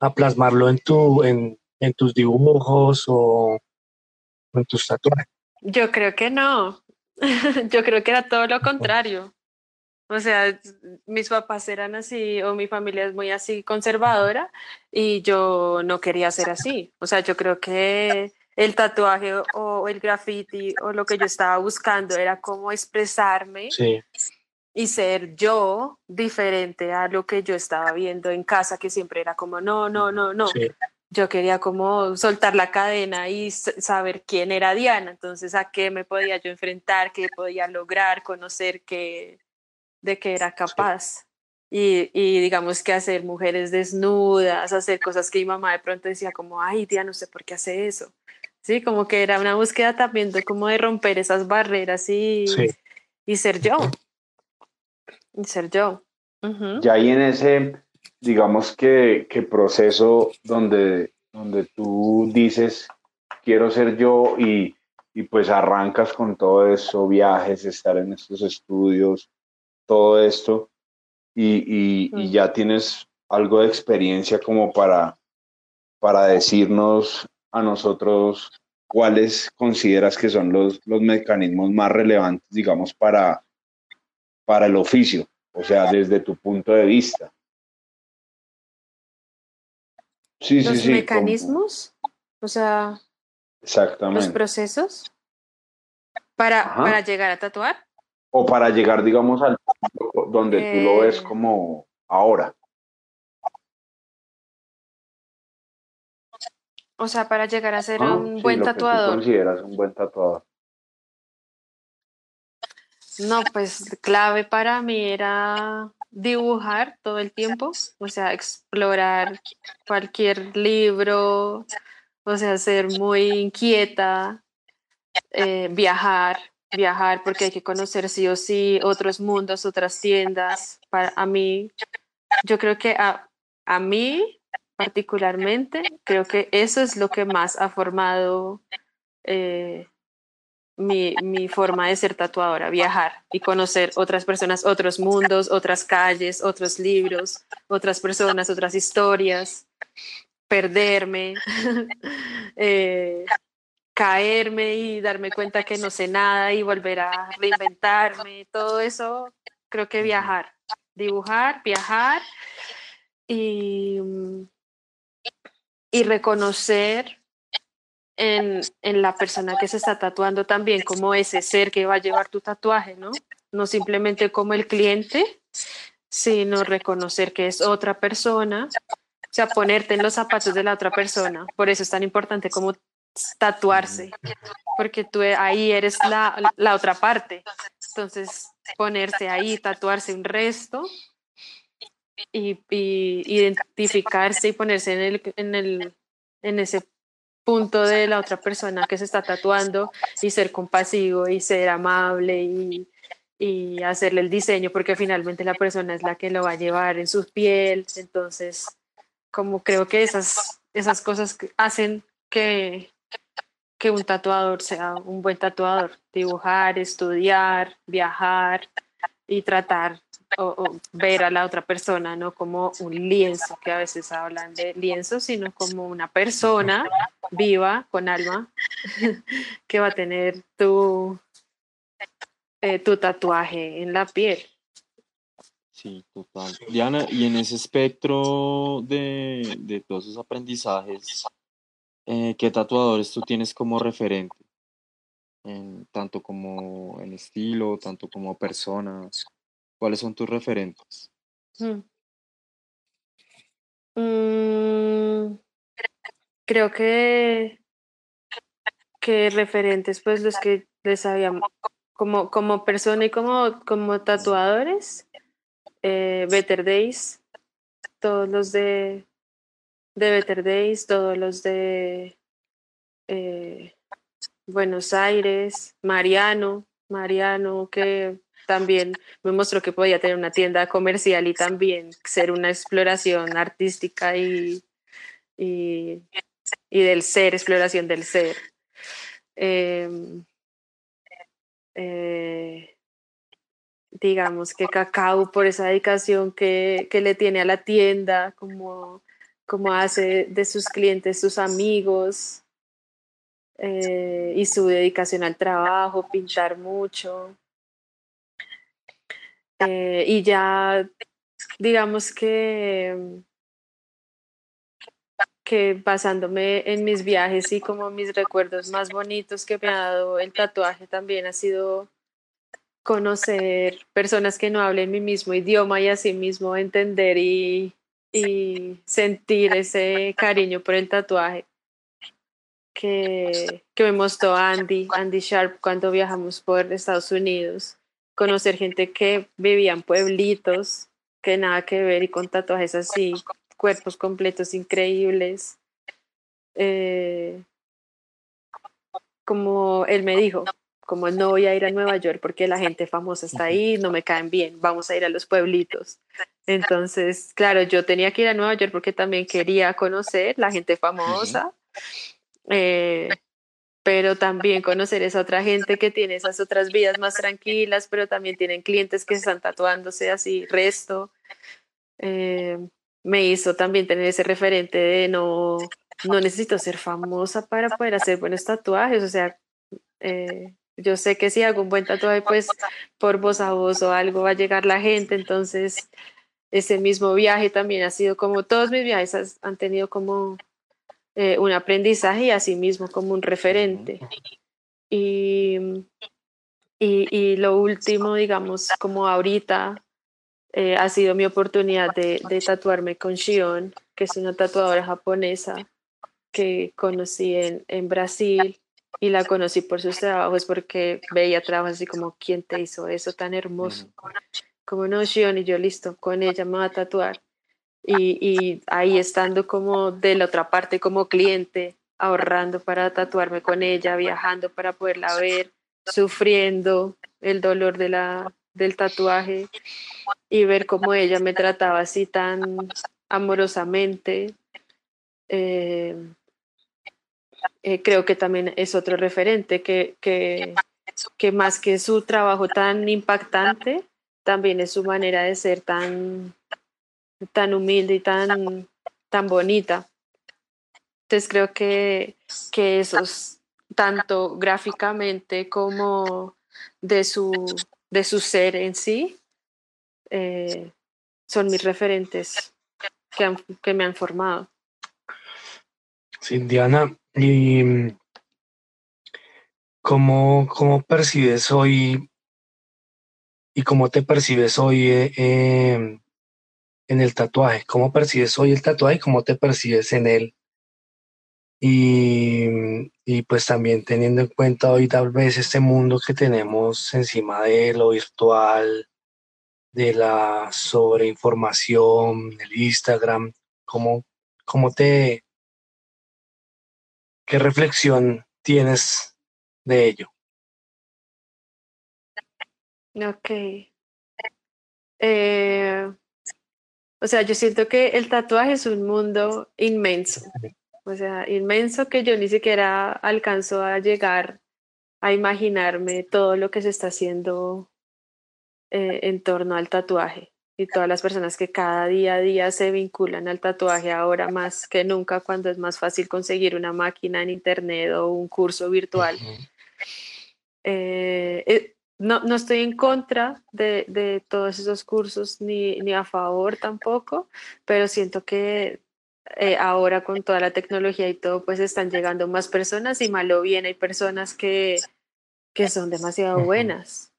a plasmarlo en, tu, en, en tus dibujos o en tus tatuajes. Yo creo que no. Yo creo que era todo lo contrario. O sea, mis papás eran así, o mi familia es muy así conservadora, y yo no quería ser así. O sea, yo creo que el tatuaje o el graffiti o lo que yo estaba buscando era como expresarme sí y ser yo diferente a lo que yo estaba viendo en casa, que siempre era como, no, no, no, no. Yo quería como soltar la cadena y saber quién era Diana, entonces a qué me podía yo enfrentar, qué podía lograr, conocer qué, de qué era capaz. Y, y, digamos que hacer mujeres desnudas, hacer cosas que mi mamá de pronto decía como, ay, Diana, no sé por qué hace eso. Sí, como que era una búsqueda también de como de romper esas barreras y, y ser yo ser yo. Ya ahí en ese, digamos que, que, proceso donde, donde tú dices, quiero ser yo y, y pues arrancas con todo eso, viajes, estar en estos estudios, todo esto y, y, ya tienes algo de experiencia como para, para decirnos a nosotros cuáles consideras que son los, los mecanismos más relevantes, digamos, para, para el oficio, o sea, desde tu punto de vista. Sí, los mecanismos, o sea, Exactamente. los procesos para, para llegar a tatuar. O para llegar, digamos, al punto donde tú lo ves eh. como ahora. O sea, para llegar a ser un buen tatuador. Que consideras un buen tatuador? No, pues clave para mí era dibujar todo el tiempo, o sea, explorar cualquier libro, o sea, ser muy inquieta, eh, viajar, viajar porque hay que conocer sí o sí otros mundos, otras tiendas. Para a mí, yo creo que a, a mí particularmente, creo que eso es lo que más ha formado eh, mi, forma de ser tatuadora, viajar y conocer otras personas, otros mundos, otras calles, otros libros, otras personas, otras historias, perderme, eh, caerme y darme cuenta que no sé nada y volver a reinventarme, todo eso, creo que viajar, dibujar, viajar y, y reconocer en, en, la persona que se está tatuando también como ese ser que va a llevar tu tatuaje, ¿no? No simplemente como el cliente, sino reconocer que es otra persona, o sea, ponerte en los zapatos de la otra persona. Por eso es tan importante como tatuarse, porque tú ahí eres la, la otra parte. Entonces, ponerse ahí, tatuarse un resto y, identificarse y ponerse en, el, en, el, en ese punto de la otra persona que se está tatuando y ser compasivo y ser amable y, y hacerle el diseño porque finalmente la persona es la que lo va a llevar en su piel. Entonces, como creo que esas, esas cosas hacen que, que un tatuador sea un buen tatuador. Dibujar, estudiar, viajar y tratar o, ver a la otra persona, no como un lienzo, que a veces hablan de lienzo, sino como una persona viva, con alma, que va a tener tu, eh, tu tatuaje en la piel. Sí, total. Diana, y en ese espectro de, de todos esos aprendizajes, eh, ¿qué tatuadores tú tienes como referente? tanto como en estilo, tanto como personas. ¿Cuáles son tus referentes? Mm. Creo que, que referentes, pues los que les habíamos, como, como persona y como, como tatuadores, eh, Better Days, todos los de, de Better Days, todos los de eh, Buenos Aires, Mariano, Mariano que también me mostró que podía tener una tienda comercial y también ser una exploración artística y, y, del ser, exploración del ser. Em, eh, digamos que Cacao por esa dedicación que, que, le tiene a la tienda, como, como hace de sus clientes sus amigos eh, y su dedicación al trabajo, pintar mucho. Eh, y ya, digamos que, que basándome en mis viajes y como mis recuerdos más bonitos que me ha dado el tatuaje también ha sido conocer personas que no hablen mi mismo idioma y así mismo entender y, y sentir ese cariño por el tatuaje que, que me mostró Andy, Andy Sharp cuando viajamos por Estados Unidos conocer gente que vivía en pueblitos, que nada que ver y con tatuajes así, cuerpos completos increíbles. Eh, como él me dijo, como no voy a ir a Nueva York porque la gente famosa está ahí, no me caen bien, vamos a ir a los pueblitos. Entonces, claro, yo tenía que ir a Nueva York porque también quería conocer la gente famosa. Eh, pero también conocer esa otra gente que tiene esas otras vidas más tranquilas, pero también tienen clientes que están tatuándose así resto. Eh, me hizo también tener ese referente de no, no necesito ser famosa para poder hacer buenos tatuajes, o sea, eh, yo sé que si hago un buen tatuaje, pues por voz a voz o algo va a llegar la gente, entonces ese mismo viaje también ha sido como todos mis viajes han tenido como eh, un aprendizaje y asimismo como un referente. Y, y, lo último, digamos, como ahorita eh, ha sido mi oportunidad de, de tatuarme con Shion, que es una tatuadora japonesa que conocí en, en Brasil y la conocí por sus trabajos porque veía trabajos así como, ¿quién te hizo eso tan hermoso? Como no, Shion, y yo listo, con ella me va a tatuar. Y, y ahí estando como de la otra parte como cliente, ahorrando para tatuarme con ella, viajando para poderla ver, sufriendo el dolor de la, del tatuaje y ver cómo ella me trataba así tan amorosamente. Eh, eh, creo que también es otro referente que, que, que, más que su trabajo tan impactante, también es su manera de ser tan, tan humilde y tan, tan bonita. Entonces creo que, que esos, tanto gráficamente como de su, de su ser en sí, eh, son mis referentes que, que me han formado. Sí, Diana, ¿y cómo, cómo percibes hoy y cómo te percibes hoy eh, en el tatuaje? ¿Cómo percibes hoy el tatuaje y cómo te percibes en él? Y, y, pues también teniendo en cuenta hoy tal vez este mundo que tenemos encima de lo virtual, de la sobreinformación, el Instagram, ¿cómo, cómo te, ¿Qué reflexión tienes de ello? Ok. Eh, o sea, yo siento que el tatuaje es un mundo inmenso. O sea, inmenso que yo ni siquiera alcanzo a llegar a imaginarme todo lo que se está haciendo eh, en torno al tatuaje y todas las personas que cada día a día se vinculan al tatuaje ahora más que nunca cuando es más fácil conseguir una máquina en internet o un curso virtual. Eh, no, no, estoy en contra de, de todos esos cursos ni, ni, a favor tampoco, pero siento que eh, ahora con toda la tecnología y todo, pues están llegando más personas y malo bien hay personas que, que son demasiado buenas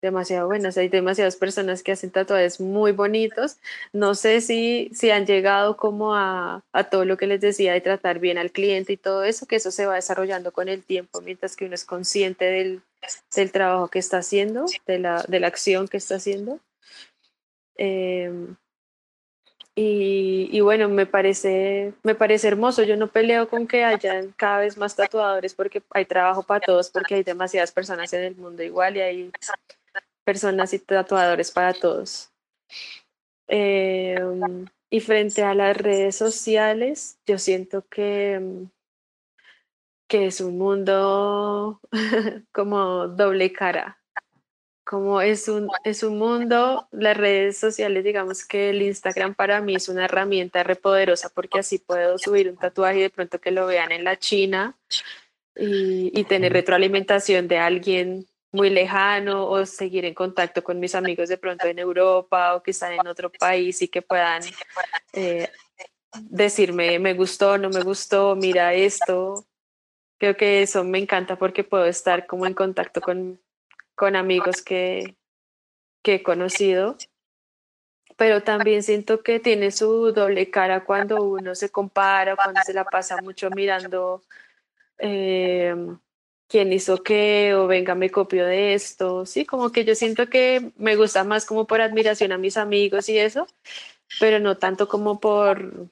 demasiado buenas. Hay demasiadas personas que hacen tatuajes muy bonitos. No sé si, si han llegado como a, a, todo lo que les decía de tratar bien al cliente y todo eso, que eso se va desarrollando con el tiempo, mientras que uno es consciente del, del trabajo que está haciendo, de la, de la acción que está haciendo. Em, y, y, bueno, me parece, me parece hermoso. Yo no peleo con que haya cada vez más tatuadores porque hay trabajo para todos, porque hay demasiadas personas en el mundo igual y hay personas y tatuadores para todos. Em, y frente a las redes sociales, yo siento que, que es un mundo como doble cara. Como es un, es un mundo, las redes sociales, digamos que el Instagram para mí es una herramienta repoderosa porque así puedo subir un tatuaje y de pronto que lo vean en la China y, y tener retroalimentación de alguien muy lejano o seguir en contacto con mis amigos de pronto en Europa o que están en otro país y que puedan eh, decirme me gustó, no me gustó, mira esto. Creo que eso me encanta porque puedo estar como en contacto con, con amigos que, que he conocido. Pero también siento que tiene su doble cara cuando uno se compara, cuando se la pasa mucho mirando eh, quién hizo qué o venga me copio de esto, sí, como que yo siento que me gusta más como por admiración a mis amigos y eso, pero no tanto como por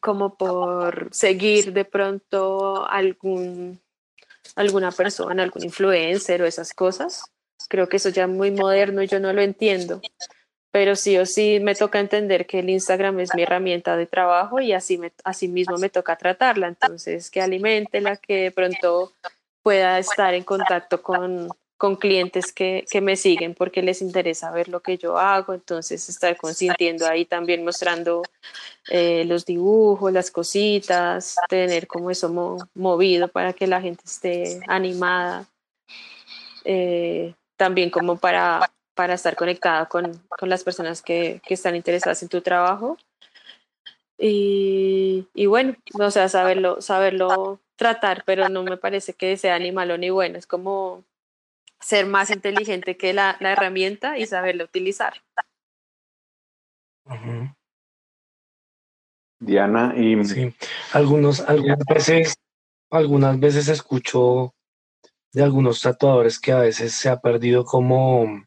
como por seguir de pronto algún alguna persona, algún influencer o esas cosas. Creo que eso ya es muy moderno y yo no lo entiendo. pero sí o sí me toca entender que el Instagram es mi herramienta de trabajo y así, me, así mismo me toca tratarla. Entonces, que alimente la que de pronto pueda estar en contacto con, con clientes que, que, me siguen porque les interesa ver lo que yo hago, entonces estar consintiendo ahí también mostrando eh, los dibujos, las cositas, tener como eso movido para que la gente esté animada, eh, también como para para estar conectada con, con las personas que, que, están interesadas en tu trabajo. Y, y, bueno, o sea, saberlo, saberlo tratar, pero no me parece que sea ni malo ni bueno, es como ser más inteligente que la, la herramienta y saberla utilizar. Diana, y sí, algunos, algunas veces, algunas veces escucho de algunos tatuadores que a veces se ha perdido como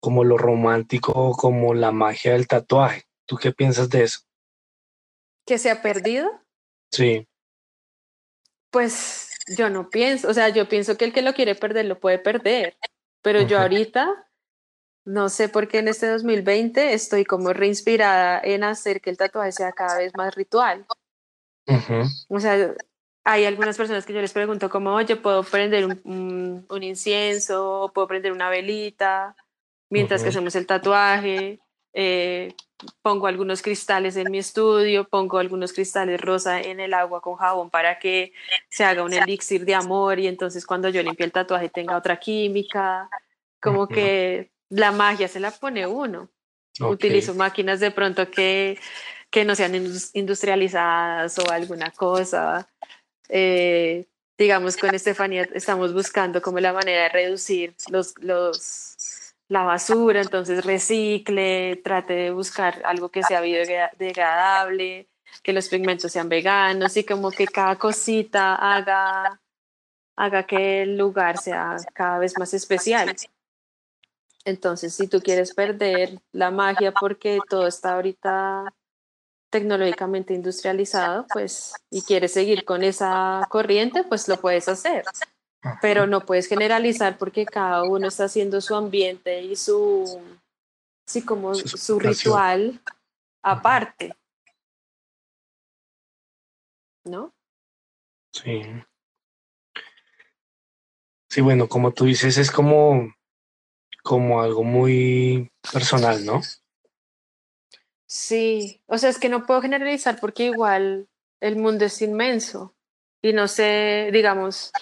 como lo romántico, como la magia del tatuaje. ¿Tú qué piensas de eso? ¿Que se ha perdido? Sí. Pues yo no pienso, o sea, yo pienso que el que lo quiere perder lo puede perder, pero yo ahorita no sé por qué en este 2020 estoy como reinspirada en hacer que el tatuaje sea cada vez más ritual. O sea, hay algunas personas que yo les pregunto como, oye, ¿puedo prender un, un incienso? ¿Puedo prender una velita? mientras que hacemos el tatuaje. Eh, pongo algunos cristales en mi estudio, pongo algunos cristales rosa en el agua con jabón para que se haga un elixir de amor y entonces cuando yo limpie el tatuaje tenga otra química, como que la magia se la pone uno. Utilizo máquinas de pronto que, que no sean industrializadas o alguna cosa. Eh, digamos, con Estefanía estamos buscando como la manera de reducir los, los la basura, entonces recicle, trate de buscar algo que sea biodegradable, que los pigmentos sean veganos y como que cada cosita haga, haga que el lugar sea cada vez más especial. Entonces, si tú quieres perder la magia porque todo está ahorita tecnológicamente industrializado, pues, y quieres seguir con esa corriente, pues lo puedes hacer pero no puedes generalizar porque cada uno está haciendo su ambiente y su, sí, como su, ritual aparte. ¿No? Sí. Sí, bueno, como tú dices, es como, como algo muy personal, ¿no? Sí, o sea, es que no puedo generalizar porque igual el mundo es inmenso y no sé, digamos,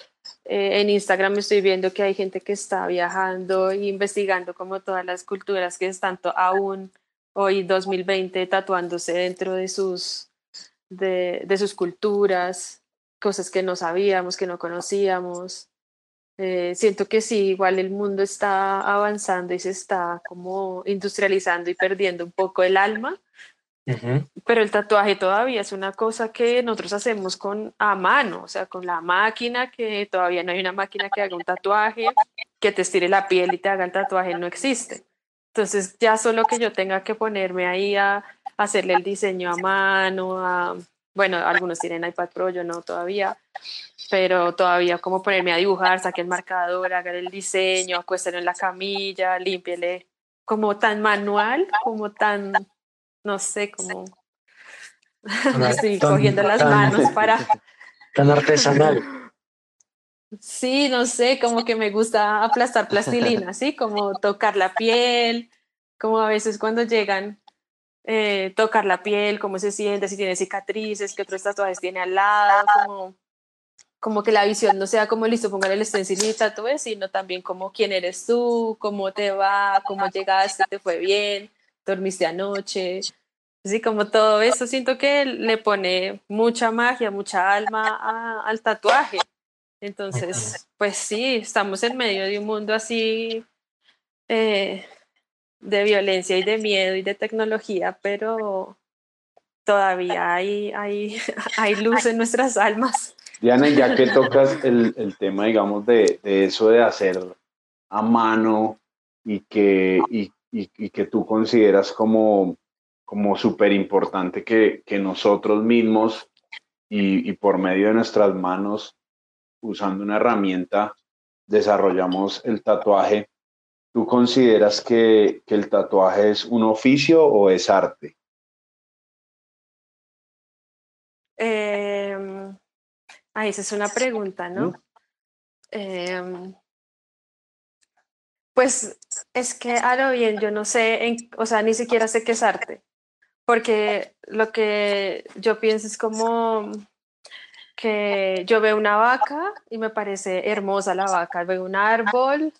eh, en Instagram estoy viendo que hay gente que está viajando e investigando como todas las culturas que están aún hoy 2020 tatuándose dentro de sus, de, de sus culturas, cosas que no sabíamos, que no conocíamos. Eh, siento que sí, igual el mundo está avanzando y se está como industrializando y perdiendo un poco el alma, pero el tatuaje todavía es una cosa que nosotros hacemos con a mano, o sea, con la máquina, que todavía no hay una máquina que haga un tatuaje, que te estire la piel y te haga el tatuaje, no existe. Entonces, ya solo que yo tenga que ponerme ahí a, hacerle el diseño a mano, a, bueno, algunos tienen iPad Pro, yo no todavía, pero todavía como ponerme a dibujar, saque el marcador, haga el diseño, acuéstelo en la camilla, límpiele, como tan manual, como tan no sé cómo. estoy cogiendo las manos para. Tan artesanal. Sí, no sé, como que me gusta aplastar plastilina, ¿sí? Como tocar la piel, como a veces cuando llegan, eh, tocar la piel, cómo se siente, si tiene cicatrices, qué otros tatuajes tiene al lado, como, como que la visión no sea como listo, pongan el stencil y tatúe, sino también como quién eres tú, cómo te va, cómo llegaste, te fue bien, dormiste anoche. Así como todo eso, siento que le pone mucha magia, mucha alma al tatuaje. Entonces, pues sí, estamos en medio de un mundo así eh, de violencia y de miedo y de tecnología, pero todavía hay, hay, hay luz en nuestras almas. Diana, ya que tocas el, el tema, digamos, de, de, eso de hacer a mano y que, y, y, que tú consideras como, como súper importante que, que, nosotros mismos y, y, por medio de nuestras manos, usando una herramienta, desarrollamos el tatuaje. ¿Tú consideras que, que el tatuaje es un oficio o es arte? Eh, esa es una pregunta, ¿no? Em, pues es que a lo bien, yo no sé, en, o sea, ni siquiera sé qué es arte, porque lo que yo pienso es como que yo veo una vaca y me parece hermosa la vaca, veo un árbol,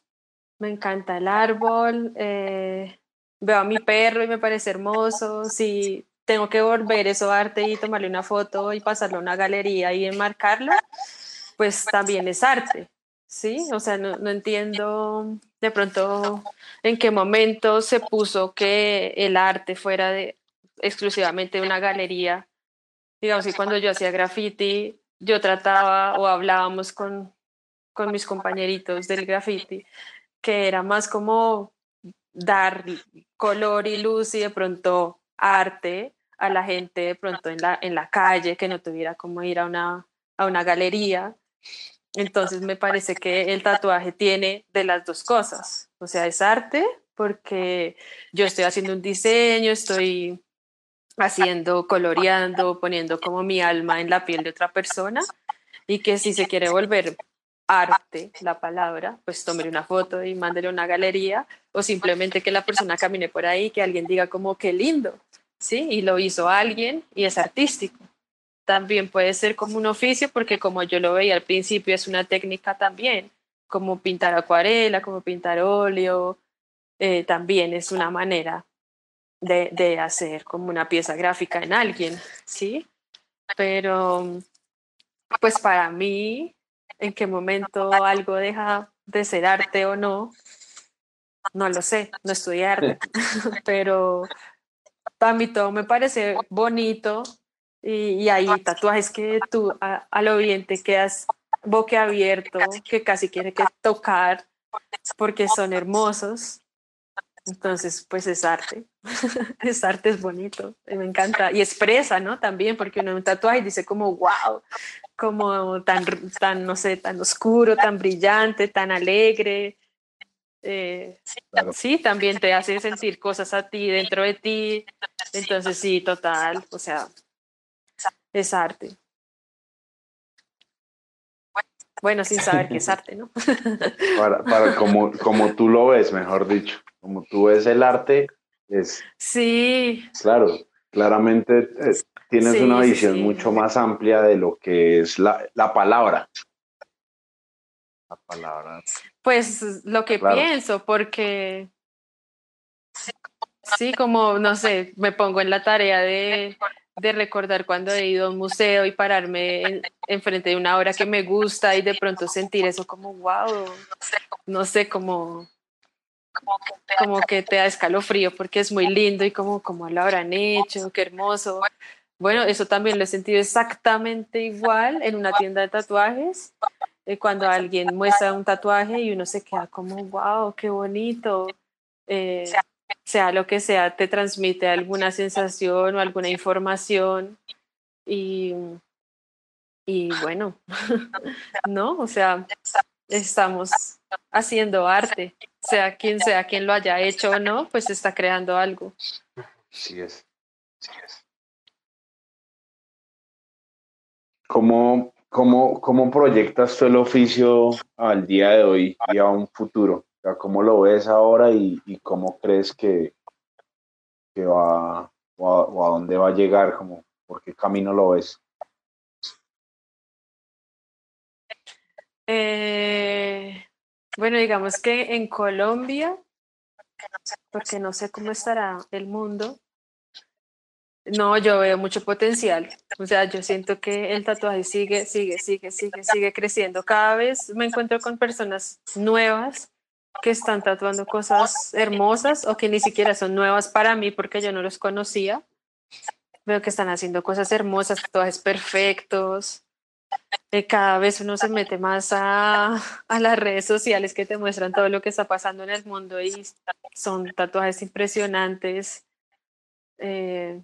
me encanta el árbol, eh, veo a mi perro y me parece hermoso, si tengo que volver eso arte y tomarle una foto y pasarlo a una galería y enmarcarlo, pues también es arte, ¿sí? O sea, no, no entiendo de pronto en qué momento se puso que el arte fuera de exclusivamente una galería. Digamos que cuando yo hacía graffiti, yo trataba o hablábamos con, con mis compañeritos del graffiti, que era más como dar color y luz y de pronto arte a la gente de pronto en la, en la calle, que no tuviera como ir a una, a una galería. Entonces me parece que el tatuaje tiene de las dos cosas, o sea, es arte porque yo estoy haciendo un diseño, estoy haciendo, coloreando, poniendo como mi alma en la piel de otra persona y que si se quiere volver arte la palabra, pues tome una foto y mándele una galería o simplemente que la persona camine por ahí, que alguien diga como qué lindo, ¿sí? Y lo hizo alguien y es artístico. También puede ser como un oficio porque como yo lo veía al principio es una técnica también, como pintar acuarela, como pintar óleo, eh, también es una manera de, de, hacer como una pieza gráfica en alguien, ¿sí? Pero, pues para mí, en qué momento algo deja de ser arte o no, no lo sé, no estudié arte, pero para mí todo me parece bonito y, y hay tatuajes que tú a, a, lo bien te quedas boquiabierto, que casi quiere que tocar porque son hermosos entonces, pues es arte. es arte, es bonito. Me encanta. Y expresa, ¿no? También, porque uno un tatuaje dice como, wow, como tan, tan, no sé, tan oscuro, tan brillante, tan alegre. Eh, sí, también te hace sentir cosas a ti, dentro de ti. Entonces, sí, total. O sea, es arte. Bueno, sin saber qué es arte, ¿no? para, para como, como tú lo ves, mejor dicho como tú ves el arte, es... Sí. Claro, claramente eh, tienes Sí, una visión sí. mucho más amplia de lo que es la, la palabra. La palabra. Pues lo que Claro. pienso, porque sí, como, no sé, me pongo en la tarea de, de recordar cuando he ido a un museo y pararme en, enfrente de una obra que me gusta y de pronto sentir eso como, wow, no sé, como, como que te da escalofrío porque es muy lindo y como, como lo habrán hecho, qué hermoso. Bueno, eso también lo he sentido exactamente igual en una tienda de tatuajes, eh, cuando alguien muestra un tatuaje y uno se queda como, wow, qué bonito. Eh, sea lo que sea, te transmite alguna sensación o alguna información y, y bueno, ¿no? O sea, estamos haciendo arte, sea quien sea quien lo haya hecho o no, pues está creando algo. Sí es. Sí es. ¿Cómo, cómo, ¿Cómo proyectas tú el oficio al día de hoy y a un futuro? ¿Cómo lo ves ahora y, cómo crees que, va o a, o a dónde va a llegar? Como, ¿Por qué camino lo ves? Eh, bueno, digamos que en Colombia, porque no sé cómo estará el mundo, no, yo veo mucho potencial. O sea, yo siento que el tatuaje sigue, sigue, sigue, sigue, sigue creciendo. Cada vez me encuentro con personas nuevas que están tatuando cosas hermosas o que ni siquiera son nuevas para mí porque yo no los conocía. Veo que están haciendo cosas hermosas, tatuajes perfectos. Eh, cada vez uno se mete más a, a las redes sociales que te muestran todo lo que está pasando en el mundo y son tatuajes impresionantes. Eh,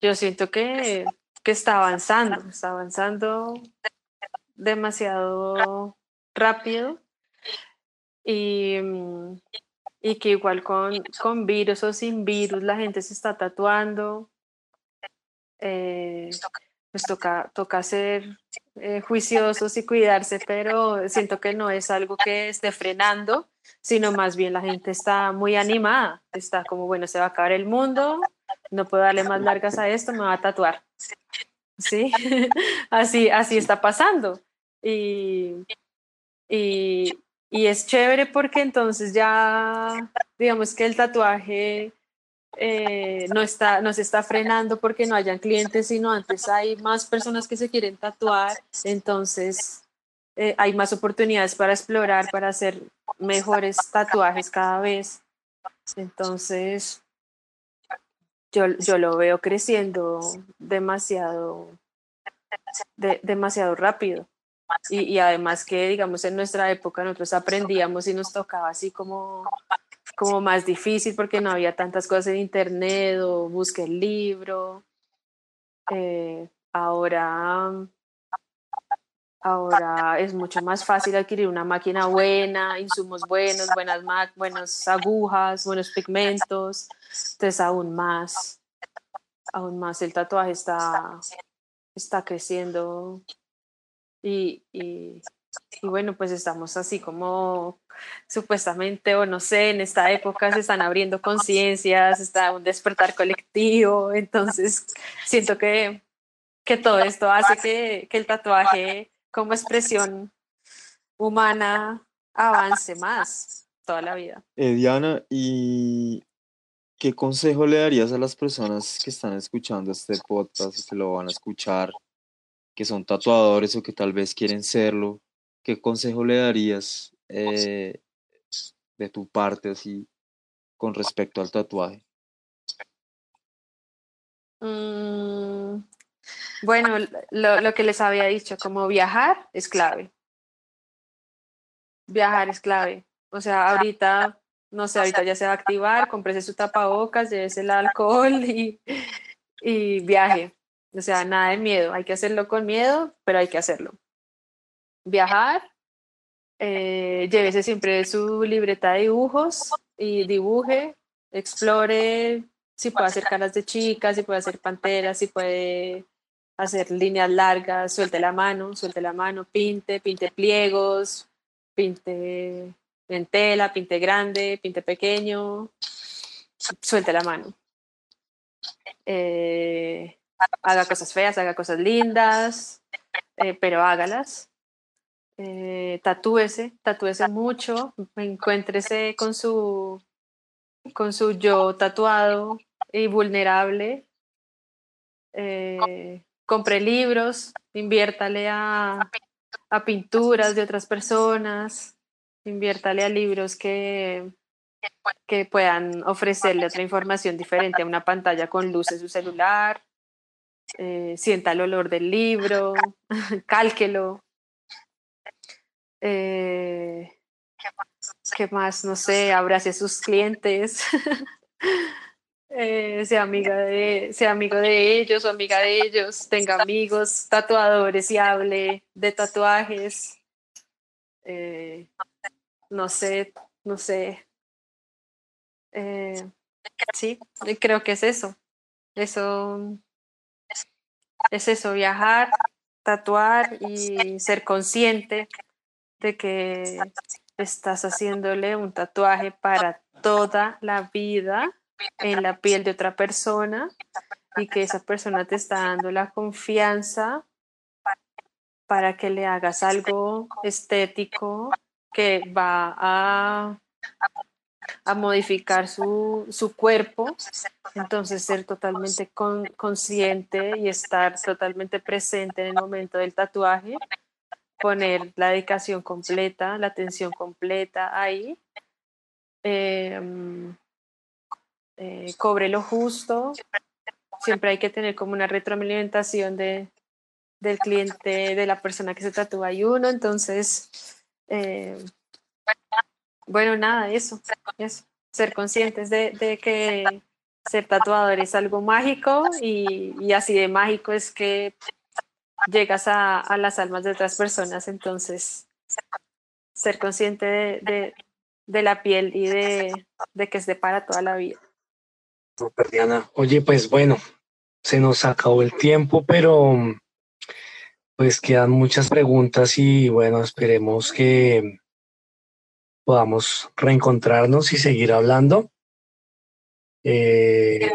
yo siento que, que está avanzando, está avanzando demasiado rápido y, mm, y que igual con, con virus o sin virus la gente se está tatuando. Eh, pues toca, toca ser eh, juiciosos y cuidarse, pero siento que no es algo que esté frenando, sino más bien la gente está muy animada, está como, bueno, se va a acabar el mundo, no puedo darle más largas a esto, me va a tatuar. Sí, así, así está pasando. Y, y, y es chévere porque entonces ya, digamos que el tatuaje eh, no, está, se está frenando porque no hayan clientes, sino antes hay más personas que se quieren tatuar, entonces eh, hay más oportunidades para explorar, para hacer mejores tatuajes cada vez. Entonces, yo, yo lo veo creciendo demasiado, demasiado rápido. Y, y, además que, digamos, en nuestra época nosotros aprendíamos y nos tocaba así como, como más difícil porque no había tantas cosas en internet o busque el libro. Eh, ahora, ahora es mucho más fácil adquirir una máquina buena, insumos buenos, buenas, buenas agujas, buenos pigmentos. Entonces aún más, aún más el tatuaje está, está creciendo y, y, bueno, pues estamos así como supuestamente, o no sé, en esta época se están abriendo conciencias, está un despertar colectivo, entonces siento que, que todo esto hace que, que el tatuaje como expresión humana avance más toda la vida. Eh, Diana, ¿y qué consejo le darías a las personas que están escuchando este podcast que lo van a escuchar que son tatuadores o que tal vez quieren serlo, ¿qué consejo le darías eh, de tu parte así con respecto al tatuaje? Mm, bueno, lo, lo, que les había dicho, como viajar es clave. Viajar es clave. O sea, ahorita, no sé, ahorita ya se va a activar, cómprese su tapabocas, llévese el alcohol y, y viaje. O sea, nada de miedo, hay que hacerlo con miedo, pero hay que hacerlo. Viajar, eh, llévese siempre su libreta de dibujos y dibuje, explore si puede hacer caras de chicas, si puede hacer panteras, si puede hacer líneas largas, suelte la mano, suelte la mano, pinte, pinte pliegos, pinte en tela, pinte grande, pinte pequeño, suelte la mano. Eh, haga cosas feas, haga cosas lindas, eh, pero hágalas. Eh, tatúese, tatúese mucho, encuéntrese con su, con su yo tatuado y vulnerable. Eh, compre libros, inviértale a, a pinturas de otras personas, inviértale a libros que, que puedan ofrecerle otra información diferente a una pantalla con luz en su celular. Eh, sienta el olor del libro, cálquelo. Eh, ¿Qué más? No sé, abrace a sus clientes. Eh, sea, amiga de, sea amigo de ellos o amiga de ellos, tenga amigos tatuadores y hable de tatuajes. no sé, no sé. sí, creo que es eso. Eso es eso, viajar, tatuar y ser consciente de que estás haciéndole un tatuaje para toda la vida en la piel de otra persona y que esa persona te está dando la confianza para que le hagas algo estético que va a a modificar su, su cuerpo, entonces ser totalmente consciente y estar totalmente presente en el momento del tatuaje, poner la dedicación completa, la atención completa ahí, em, eh, cobre lo justo, siempre hay que tener como una retroalimentación de, del cliente, de la persona que se tatúa y uno, entonces... Eh, bueno, nada, eso, eso. Ser conscientes de, que ser tatuador es algo mágico y, así de mágico es que llegas a, las almas de otras personas, entonces ser consciente de, la piel y de, que es para toda la vida. Super, Diana. Oye, pues bueno, se nos acabó el tiempo, pero pues quedan muchas preguntas y bueno, esperemos que podamos reencontrarnos y seguir hablando. Eh,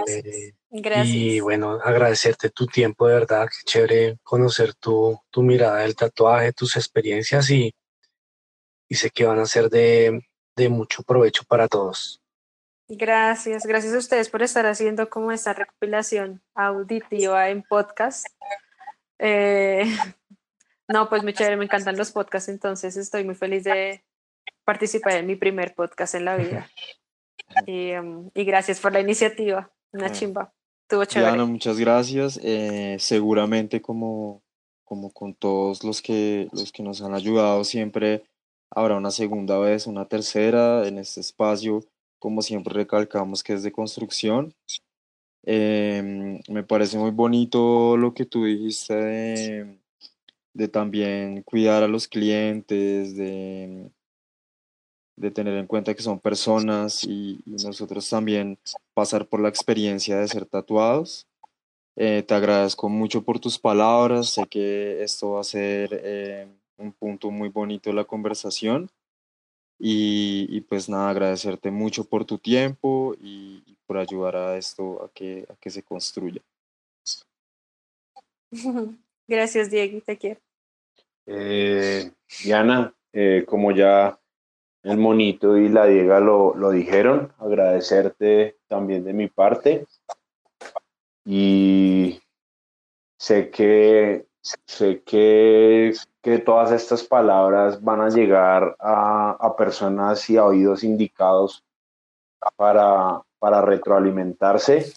Gracias. Y bueno, agradecerte tu tiempo, de verdad, qué chévere conocer tu, tu mirada del tatuaje, tus experiencias y, y sé que van a ser de, de mucho provecho para todos. Gracias, gracias a ustedes por estar haciendo como esta recopilación auditiva en podcast. Eh, no, pues muy chévere, me encantan los podcasts, entonces estoy muy feliz de participar en mi primer podcast en la vida. Y, um, y gracias por la iniciativa, una chimba. Estuvo chévere. Diana, muchas gracias. Eh, seguramente como, como con todos los que, los que nos han ayudado, siempre habrá una segunda vez, una tercera en este espacio. Como siempre recalcamos que es de construcción. Em, me parece muy bonito lo que tú dijiste de, de también cuidar a los clientes, de, de tener en cuenta que son personas y, nosotros también pasar por la experiencia de ser tatuados. Eh, te agradezco mucho por tus palabras, sé que esto va a ser eh, un punto muy bonito de la conversación y, pues nada, agradecerte mucho por tu tiempo y, por ayudar a esto a que, a que se construya. Gracias, Diego, te quiero. Eh, Diana, como ya el monito y la Diega lo, lo dijeron. Agradecerte también de mi parte. Y sé que sé que, que todas estas palabras van a llegar a, a personas y a oídos indicados para, para retroalimentarse.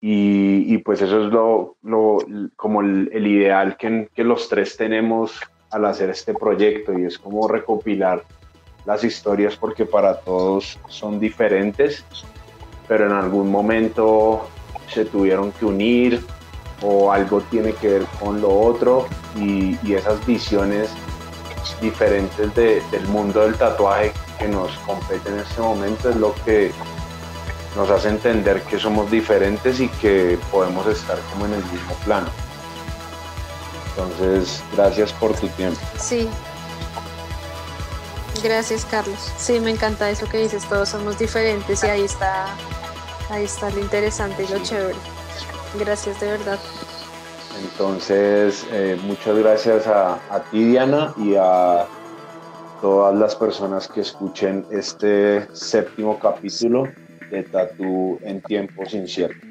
Y, y, pues eso es lo, lo como el, el ideal que, que los tres tenemos al hacer este proyecto y es como recopilar las historias porque para todos son diferentes, pero en algún momento se tuvieron que unir o algo tiene que ver con lo otro y, esas visiones diferentes del mundo del tatuaje que nos compete en este momento es lo que nos hace entender que somos diferentes y que podemos estar como en el mismo plano. Entonces, gracias por tu tiempo. Sí, Gracias, Carlos. Sí, me encanta eso que dices, todos somos diferentes y ahí está, ahí está lo interesante y lo chévere. Gracias de verdad. Entonces, eh, muchas gracias a, a ti, Diana, y a todas las personas que escuchen este séptimo capítulo de Tatu en tiempos inciertos.